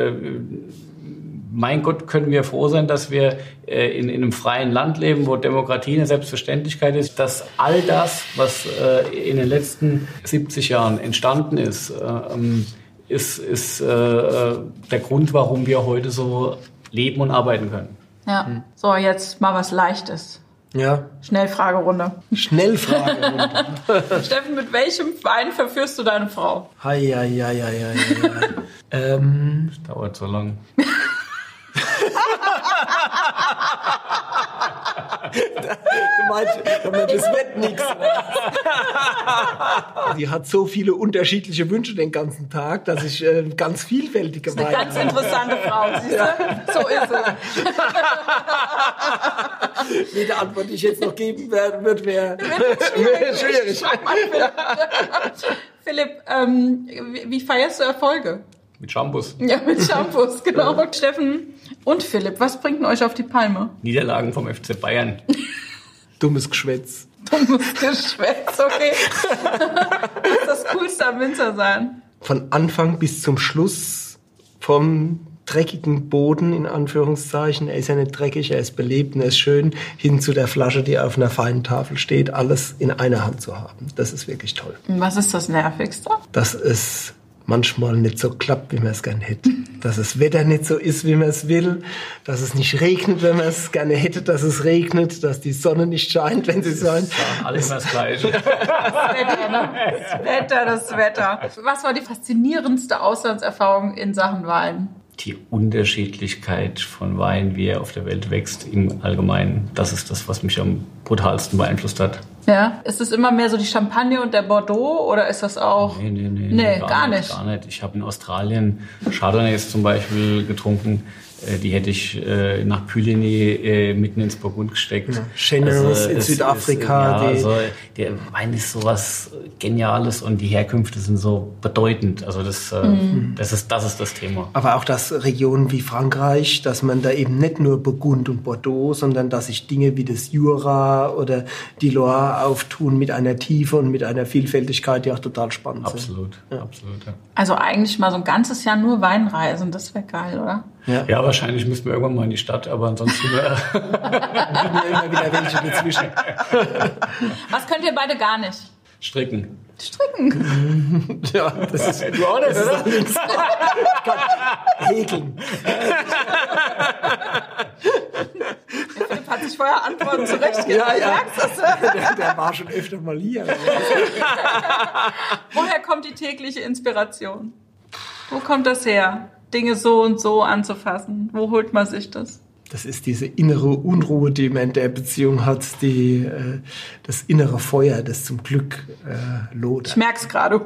mein Gott, können wir froh sein, dass wir äh, in, in, einem freien Land leben, wo Demokratie eine Selbstverständlichkeit ist, dass all das, was äh, in den letzten 70 Jahren entstanden ist, äh, ähm, ist, ist äh, äh, der Grund, warum wir heute so leben und arbeiten können. Ja, hm. so jetzt mal was Leichtes. Ja. Schnellfragerunde. Schnellfragerunde. Steffen, mit welchem Wein verführst du deine Frau? Hei, hei, hei, hei, hei. ähm, das dauert so lang. du meinst, das wird nichts. Sie hat so viele unterschiedliche Wünsche den ganzen Tag, dass ich äh, ganz vielfältige das ist eine ganz interessante Frau, siehst du? Ja. So ist sie. Jede Antwort, die ich jetzt noch geben werde, wird mir schwierig. schwierig. Philipp, ähm, wie, wie feierst du Erfolge? Mit Shampoos. Ja, mit Shampoos, genau. Steffen und Philipp, was bringt denn euch auf die Palme? Niederlagen vom FC Bayern. Dummes Geschwätz. Dummes Geschwätz, okay. was ist das Coolste am Winzer sein? Von Anfang bis zum Schluss vom dreckigen Boden, in Anführungszeichen, er ist ja nicht dreckig, er ist belebt, er ist schön, hin zu der Flasche, die auf einer feinen Tafel steht, alles in einer Hand zu haben. Das ist wirklich toll. Was ist das Nervigste? Das ist manchmal nicht so klappt, wie man es gern hätte. dass das Wetter nicht so ist, wie man es will, dass es nicht regnet, wenn man es gerne hätte, dass es regnet, dass die Sonne nicht scheint, wenn sie soll. Ja, alles immer das Gleiche. Das Wetter, ne? Das Wetter, das Wetter. Was war die faszinierendste Auslandserfahrung in Sachen Wein? Die Unterschiedlichkeit von Wein, wie er auf der Welt wächst, im Allgemeinen, das ist das, was mich am brutalsten beeinflusst hat. Ja. Ist es immer mehr so die Champagne und der Bordeaux oder ist das auch? Nee, nee, nee. Nee, gar nicht. Gar nicht. Ich habe in Australien Chardonnays zum Beispiel getrunken. Äh, Die hätte ich äh, nach Puligny äh, mitten ins Burgund gesteckt. Cheneros in es Südafrika, Ist, ja, die- also, der Wein ist sowas Geniales und die Herkünfte sind so bedeutend. Also das, äh, Mhm. das, ist, das ist das Thema. Aber auch das Regionen wie Frankreich, dass man da eben nicht nur Burgund und Bordeaux, sondern dass sich Dinge wie das Jura oder die Loire auftun mit einer Tiefe und mit einer Vielfältigkeit, die auch total spannend sind. Absolut, absolut. Ja. Also eigentlich mal so ein ganzes Jahr nur Weinreisen, das wäre geil, oder? Ja, wahrscheinlich müssten wir irgendwann mal in die Stadt, aber ansonsten äh, wir immer wieder welche dazwischen. Was könnt ihr beide gar nicht? stricken. Stricken. Ja, das ist Du auch nicht, oder? Häkeln. Philipp hat sich vorher Antworten zurechtgelegt. Ja, ja. Der, der war schon öfter mal hier. Woher kommt die tägliche Inspiration? Wo kommt das her? Dinge so und so anzufassen. Wo holt man sich das? Das ist diese innere Unruhe, die man in der Beziehung hat, die, äh, das innere Feuer, das zum Glück äh, Ich lodert. merk's gerade.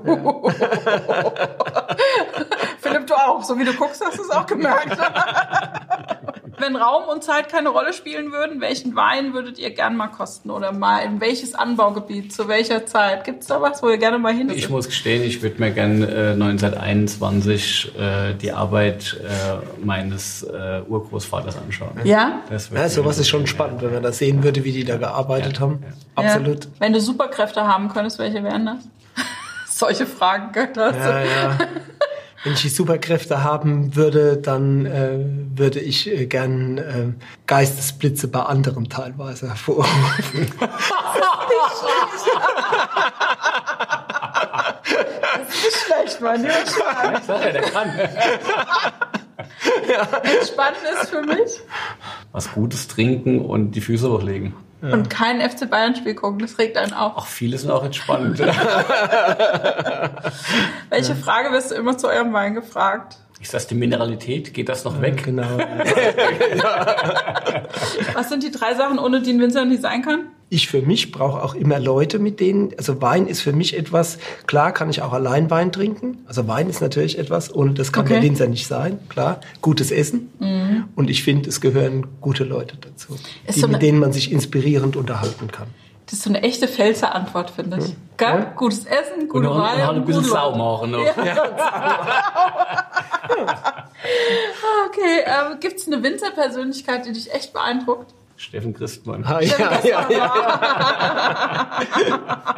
Philipp, du auch. So wie du guckst, hast du es auch gemerkt. Wenn Raum und Zeit keine Rolle spielen würden, welchen Wein würdet ihr gern mal kosten? Oder mal in welches Anbaugebiet, zu welcher Zeit? Gibt's da was, wo ihr gerne mal hin Ich muss gestehen, ich würde mir gern äh, 1921 äh, die Arbeit äh, meines äh, Urgroßvaters anschauen. Ja? Das Ja, sowas ist schon spannend, wenn man das sehen würde, wie die da gearbeitet haben. Absolut. Ja. Wenn du Superkräfte haben könntest, welche wären das? Solche Fragen gehört das. Ja, ja. Wenn ich die Superkräfte haben würde, dann äh, würde ich äh, gern äh, Geistesblitze bei anderen teilweise hervorrufen. Nicht schlecht, mein lieber Schwan. Ich sag ja, der kann. Spannend ist für mich. Was Gutes trinken und die Füße hochlegen. Und kein FC Bayern-Spiel gucken, das regt einen auch. Auch viele sind auch entspannt. Welche Frage wirst du immer zu eurem Wein gefragt? Ist das die Mineralität? Geht das noch weg? Genau. Was sind die drei Sachen, ohne die ein Winzer nicht sein kann? Ich für mich brauche auch immer Leute, mit denen, also Wein ist für mich etwas, klar kann ich auch allein Wein trinken. Also Wein ist natürlich etwas und das kann Okay. der Winzer nicht sein, klar. Gutes Essen. Und ich finde, es gehören gute Leute dazu, die, so eine- mit denen man sich inspirierend unterhalten kann. Das ist so eine echte Pfälzer Antwort, finde ich. Gell? Gutes Essen, Und gute noch, Wein. noch ein und bisschen gute Sau machen. Noch. Okay, ähm, gibt es eine Winzerpersönlichkeit, die dich echt beeindruckt? Steffen Christmann. Ah, ja, ja, ja.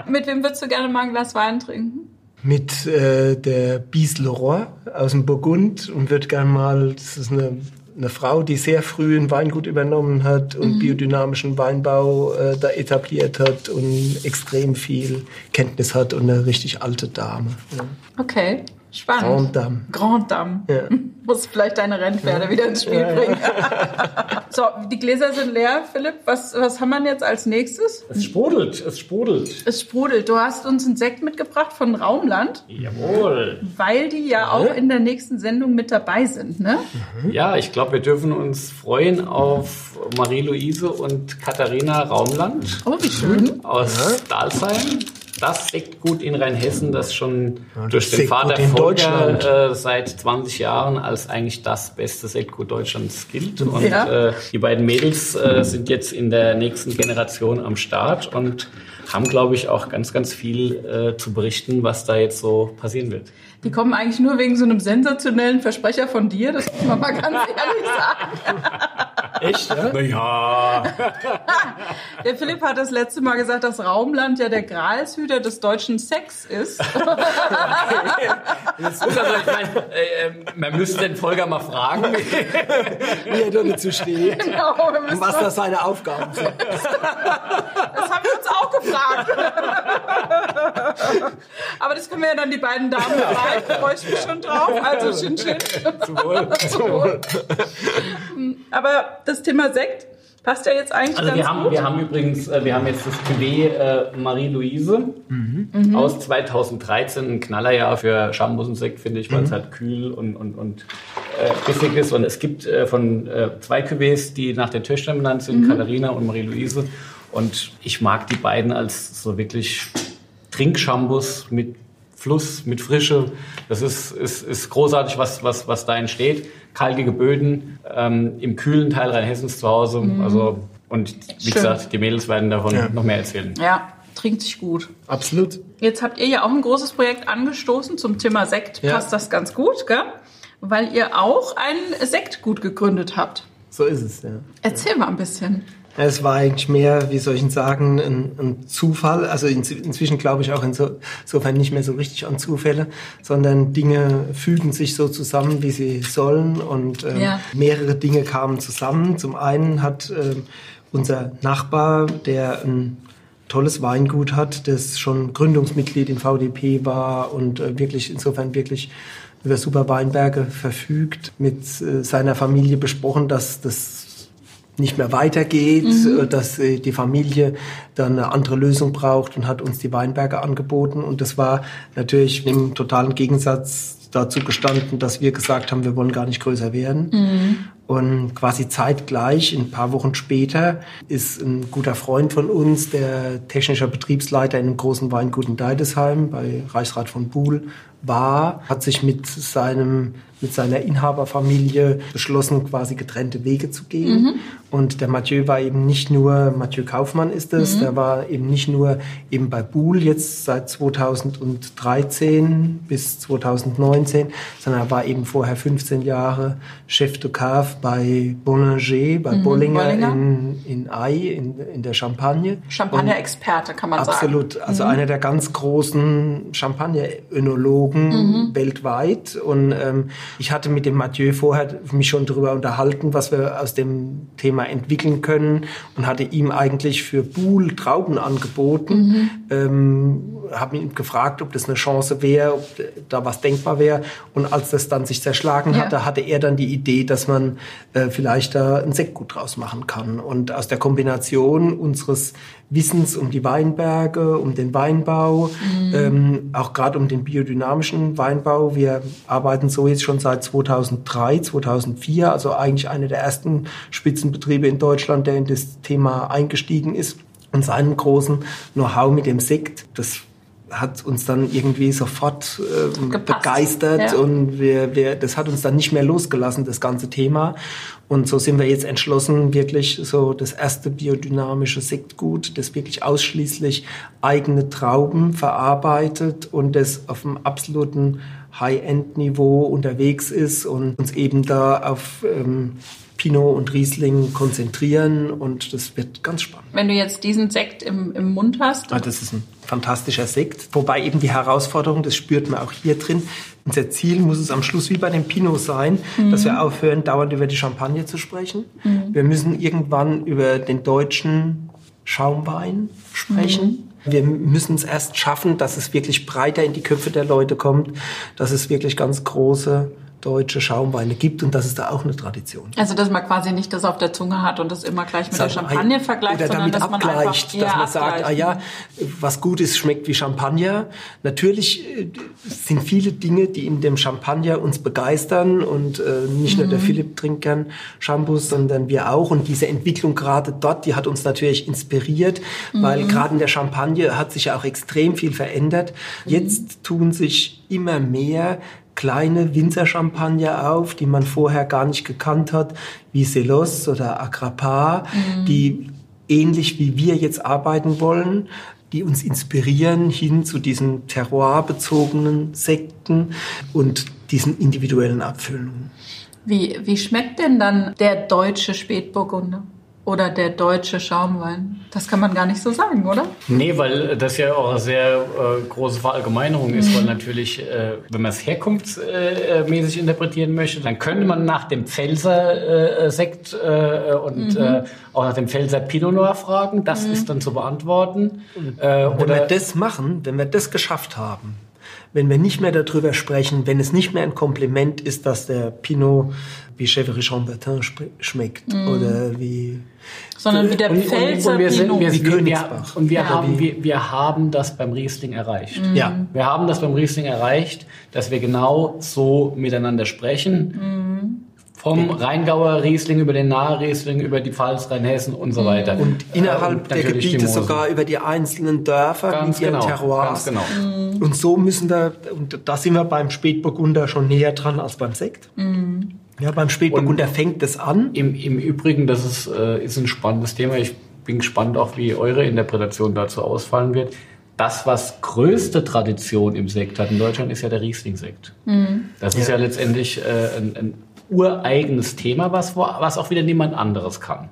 Mit wem würdest du gerne mal ein Glas Wein trinken? Mit äh, der Bies Leroy aus dem Burgund und würde gern mal, das ist eine, eine Frau, die sehr früh ein Weingut übernommen hat und biodynamischen Weinbau äh, da etabliert hat und extrem viel Kenntnis hat und eine richtig alte Dame. Ja. Okay, spannend. Grand Dame. Grand Dame. Ja. Muss vielleicht deine Rennpferde wieder ins Spiel bringen. so, die Gläser sind leer. Philipp, was, was haben wir jetzt als nächstes? Es sprudelt, es sprudelt. Es sprudelt. Du hast uns einen Sekt mitgebracht von Raumland, Jawohl. weil die ja auch in der nächsten Sendung mit dabei sind, ne? Ja, ich glaube, wir dürfen uns freuen auf Marie-Louise und Katharina Raumland Oh, wie schön. aus Dalsheim. Das Sektgut in Rheinhessen, das schon durch den Sektgut Vater Volker Deutschland. äh, seit 20 Jahren als eigentlich das beste Sektgut Deutschlands gilt. Und Ja. äh, die beiden Mädels äh, sind jetzt in der nächsten Generation am Start und haben, glaube ich, auch ganz, ganz viel äh, zu berichten, was da jetzt so passieren wird. Die kommen eigentlich nur wegen so einem sensationellen Versprecher von dir, das muss man mal ganz ehrlich sagen. Echt, ja? Naja. Der Philipp hat das letzte Mal gesagt, dass Raumland ja der Gralshüter des deutschen Sex ist. Gut, also ich meine, äh, man müsste den Folger mal fragen. Wie er da dazu steht. Genau, Und was da seine Aufgaben sind. Das haben wir uns auch gefragt. Aber das können wir ja dann die beiden Damen fragen. Da freue ich mich schon drauf. Also Chin Chin. Zum Wohl. Zum Wohl. Aber das Thema Sekt passt ja jetzt eigentlich Also ganz wir haben, gut. wir haben übrigens, äh, wir haben jetzt das Cuvée äh, Marie-Louise Mhm. aus 2013, ein Knallerjahr für Schambussensekt, finde ich, weil es halt kühl und, und, und äh, bissig ist. Und es gibt äh, von äh, zwei Cuvées, die nach den Töchtern benannt sind, Katharina und Marie-Louise. Und ich mag die beiden als so wirklich Trinkschambus mit Fluss, mit Frische. Das ist, ist, ist großartig, was, was, was da entsteht. Kalkige Böden ähm, im kühlen Teil Rheinhessens zu Hause. Also, und wie Schön. gesagt, die Mädels werden davon Ja. noch mehr erzählen. Ja, trinkt sich gut. Absolut. Jetzt habt ihr ja auch ein großes Projekt angestoßen zum Thema Sekt. Ja. Passt das ganz gut, gell? Weil ihr auch ein Sektgut gegründet habt. So ist es, ja. Erzähl mal ein bisschen. Es war eigentlich mehr, wie soll ich sagen, ein, ein Zufall. Also in, inzwischen glaube ich auch inso- insofern nicht mehr so richtig an Zufälle, sondern Dinge fügen sich so zusammen, wie sie sollen. Und ähm, Ja. mehrere Dinge kamen zusammen. Zum einen hat ähm, unser Nachbar, der ein tolles Weingut hat, das schon Gründungsmitglied im VDP war und äh, wirklich insofern wirklich über super Weinberge verfügt, mit äh, seiner Familie besprochen, dass das nicht mehr weitergeht, äh, dass äh, die Familie dann eine andere Lösung braucht und hat uns die Weinberge angeboten. Und das war natürlich im totalen Gegensatz dazu gestanden, dass wir gesagt haben, wir wollen gar nicht größer werden. Und quasi zeitgleich, ein paar Wochen später, ist ein guter Freund von uns, der technischer Betriebsleiter in einem großen Weingut in Deidesheim bei Reichsrat von Buhl war, hat sich mit seinem mit seiner Inhaberfamilie beschlossen, quasi getrennte Wege zu gehen. Und der Mathieu war eben nicht nur, Mathieu Kaufmann ist es, der war eben nicht nur eben bei Buhl jetzt seit 2013 bis 2019, sondern er war eben vorher 15 Jahre Chef de Cave bei Bollinger, bei Bollinger, Bollinger. in, in Ai, in, in der Champagne. Champagner-Experte, kann man Absolut. sagen. Also einer der ganz großen Champagner-Önologen weltweit. Und ähm, ich hatte mit dem Mathieu vorher mich schon darüber unterhalten, was wir aus dem Thema entwickeln können und hatte ihm eigentlich für Buhl Trauben angeboten. Ähm, habe ihn gefragt, ob das eine Chance wäre, ob da was denkbar wäre. Und als das dann sich zerschlagen Ja. hatte, hatte er dann die Idee, dass man äh, vielleicht da ein Sektgut draus machen kann. Und aus der Kombination unseres Wissens um die Weinberge, um den Weinbau, ähm, auch gerade um den biodynamischen Weinbau. Wir arbeiten so jetzt schon seit 2003, 2004, also eigentlich einer der ersten Spitzenbetriebe in Deutschland, der in das Thema eingestiegen ist. Und seinem großen Know-how mit dem Sekt, das hat uns dann irgendwie sofort Gepasst. begeistert Ja. und wir, wir, das hat uns dann nicht mehr losgelassen, das ganze Thema. Und so sind wir jetzt entschlossen, wirklich so das erste biodynamische Sektgut, das wirklich ausschließlich eigene Trauben verarbeitet und das auf einem absoluten High-End-Niveau unterwegs ist und uns eben da auf ähm, Pinot und Riesling konzentrieren und das wird ganz spannend. Wenn du jetzt diesen Sekt im, im Mund hast, Ah, das ist ein fantastischer Sekt. Wobei eben die Herausforderung, das spürt man auch hier drin. Unser Ziel muss es am Schluss wie bei dem Pinot sein, dass wir aufhören, dauernd über die Champagne zu sprechen. Wir müssen irgendwann über den deutschen Schaumwein sprechen. Wir müssen es erst schaffen, dass es wirklich breiter in die Köpfe der Leute kommt, dass es wirklich ganz große deutsche Schaumweine gibt und dass es da auch eine Tradition gibt. also dass man quasi nicht das auf der Zunge hat und das immer gleich mit der Sagen, Champagne ah, vergleicht, oder sondern dass man abgleicht, einfach dass man sagt, ah ja, was gut ist, schmeckt wie Champagner. Natürlich äh, sind viele Dinge, die in dem Champagner uns begeistern und äh, nicht nur der Mhm. Philipp trinkt gern Shampoos, sondern wir auch. Und diese Entwicklung gerade dort, die hat uns natürlich inspiriert, Mhm. weil gerade in der Champagne hat sich ja auch extrem viel verändert. Mhm. Jetzt tun sich immer mehr kleine Winzerchampagner auf, die man vorher gar nicht gekannt hat, wie Selos oder Agrappa, die ähnlich wie wir jetzt arbeiten wollen, die uns inspirieren hin zu diesen terroirbezogenen Sekten und diesen individuellen Abfüllungen. Wie, wie schmeckt denn dann der deutsche Spätburgunder? Oder der deutsche Schaumwein? Das kann man gar nicht so sagen, oder? Nee, weil das ja auch eine sehr äh, große Verallgemeinerung ist, weil natürlich, äh, wenn man es herkunftsmäßig interpretieren möchte, dann könnte man nach dem Pfälzer äh, Sekt äh, und äh, auch nach dem Pfälzer Pinot Noir fragen. Das ist dann zu beantworten. Äh, Wenn wir oder das machen, wenn wir das geschafft haben, wenn wir nicht mehr darüber sprechen, wenn es nicht mehr ein Kompliment ist, dass der Pinot wie Chèvre Chambertin schmeckt oder wie Sondern wie der und, und, Pfälzer und wir, sind, Pinot. wir, Wie Königsbach. und wir, Ja. haben, wir, wir haben das beim Riesling erreicht. ja Wir haben das beim Riesling erreicht, dass wir genau so miteinander sprechen. Vom Rheingauer Riesling über den Nahe Riesling, über die Pfalz, Rheinhessen und so weiter. und innerhalb der natürlich die Gebiete sogar über die einzelnen Dörfer Ganz mit ihren genau, Terroirs. ganz genau. Und so müssen wir, und da sind wir beim Spätburgunder schon näher dran als beim Sekt. Ja, beim Spätburgunder fängt es an. Im, Im Übrigen, das ist, äh, ist ein spannendes Thema. Ich bin gespannt auch, wie eure Interpretation dazu ausfallen wird. Das, was größte Tradition im Sekt hat in Deutschland, ist ja der Riesling-Sekt. Das ist ja, Ja. letztendlich äh, ein, ein ureigenes Thema, was, was auch wieder niemand anderes kann.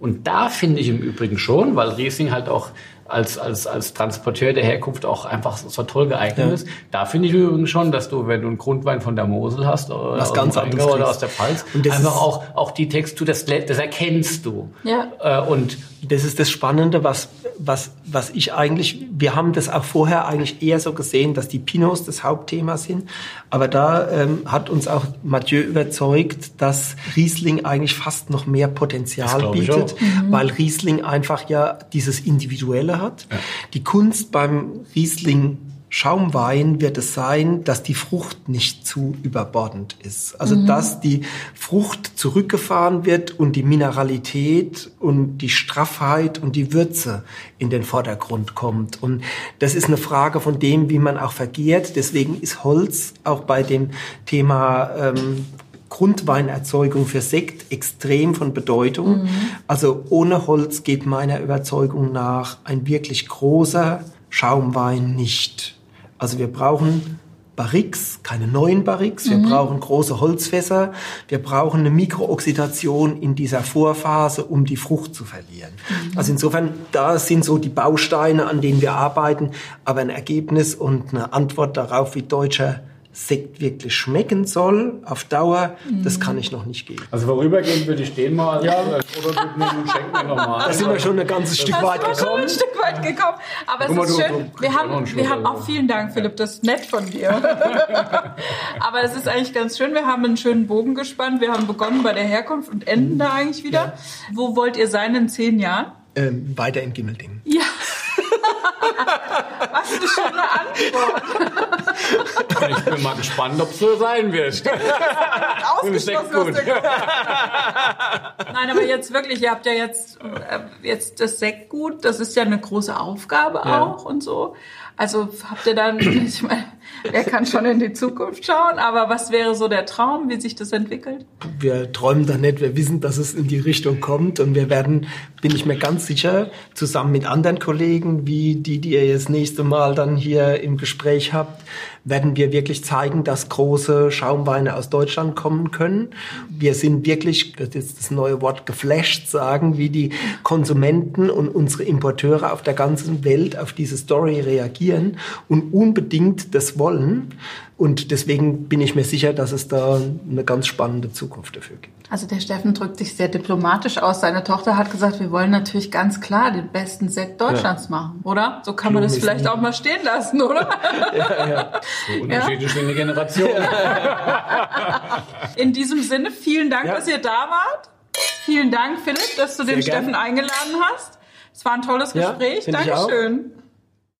Und da finde ich im Übrigen schon, weil Riesling halt auch als, als, als Transporteur der Herkunft auch einfach so toll geeignet Ja. ist. Da finde ich übrigens schon, dass du, wenn du einen Grundwein von der Mosel hast oder Was aus ganz dem anderes oder kriegst. aus der Pfalz, Und das einfach auch, auch die Textur, das, das erkennst du. Ja. Äh, und Das ist das Spannende, was, was, was ich eigentlich, wir haben das auch vorher eigentlich eher so gesehen, dass die Pinots das Hauptthema sind. Aber da ähm, hat uns auch Mathieu überzeugt, dass Riesling eigentlich fast noch mehr Potenzial bietet, auch. weil Riesling einfach ja dieses Individuelle hat. Die Kunst beim Riesling Schaumwein wird es sein, dass die Frucht nicht zu überbordend ist. Also dass die Frucht zurückgefahren wird und die Mineralität und die Straffheit und die Würze in den Vordergrund kommt. Und das ist eine Frage von dem, wie man auch vergehrt. Deswegen ist Holz auch bei dem Thema ähm, Grundweinerzeugung für Sekt extrem von Bedeutung. Also ohne Holz geht meiner Überzeugung nach ein wirklich großer Schaumwein nicht. Also wir brauchen Barriques, keine neuen Barriques. Wir brauchen große Holzfässer. Wir brauchen eine Mikrooxidation in dieser Vorphase, um die Frucht zu verlieren. Also insofern, da sind so die Bausteine, an denen wir arbeiten. Aber ein Ergebnis und eine Antwort darauf, wie deutscher Sekt wirklich schmecken soll, auf Dauer, das kann ich noch nicht geben. also vorübergehend würde ich den mal Ja. als Prototyp nehmen und schenken mir nochmal. Da sind wir schon ein ganzes Stück weit Das war schon gekommen. ein Stück weit gekommen. Aber Guck es ist schön. du Wir haben, wir haben auch vielen Dank, Philipp. Das ist nett von dir. Aber es ist eigentlich ganz schön. Wir haben einen schönen Bogen gespannt. Wir haben begonnen bei der Herkunft und enden da eigentlich wieder. Wo wollt ihr sein in zehn Jahren? Ähm, weiter in Gimmelding. Ja. Was eine schöne Antwort. Ich bin mal gespannt, ob es so sein wird. Ausgeschlossen aus der Gruppe. Nein, aber jetzt wirklich, ihr habt ja jetzt, äh, jetzt das Sektgut, das ist ja eine große Aufgabe Ja. auch und so. Also habt ihr dann, ich meine, wer kann schon in die Zukunft schauen, aber was wäre so der Traum, wie sich das entwickelt? Wir träumen da nicht, wir wissen, dass es in die Richtung kommt. Und wir werden, bin ich mir ganz sicher, zusammen mit anderen Kollegen, wie die, die ihr das nächste Mal dann hier im Gespräch habt, werden wir wirklich zeigen, dass große Schaumweine aus Deutschland kommen können. Wir sind wirklich, das ist das neue Wort geflasht sagen, wie die Konsumenten und unsere Importeure auf der ganzen Welt auf diese Story reagieren und unbedingt das wollen. Und deswegen bin ich mir sicher, dass es da eine ganz spannende Zukunft dafür gibt. Also der Steffen drückt sich sehr diplomatisch aus. Seine Tochter hat gesagt, wir wollen natürlich ganz klar den besten Sekt Deutschlands machen, oder? So kann man das vielleicht nie- auch mal stehen lassen, oder? So unterschiedlich sind die Generationen. In diesem Sinne, vielen Dank, Ja. dass ihr da wart. Vielen Dank, Philipp, dass du den Sehr gerne. Steffen eingeladen hast. Es war ein tolles Ja, Gespräch. finde ich auch. Dankeschön.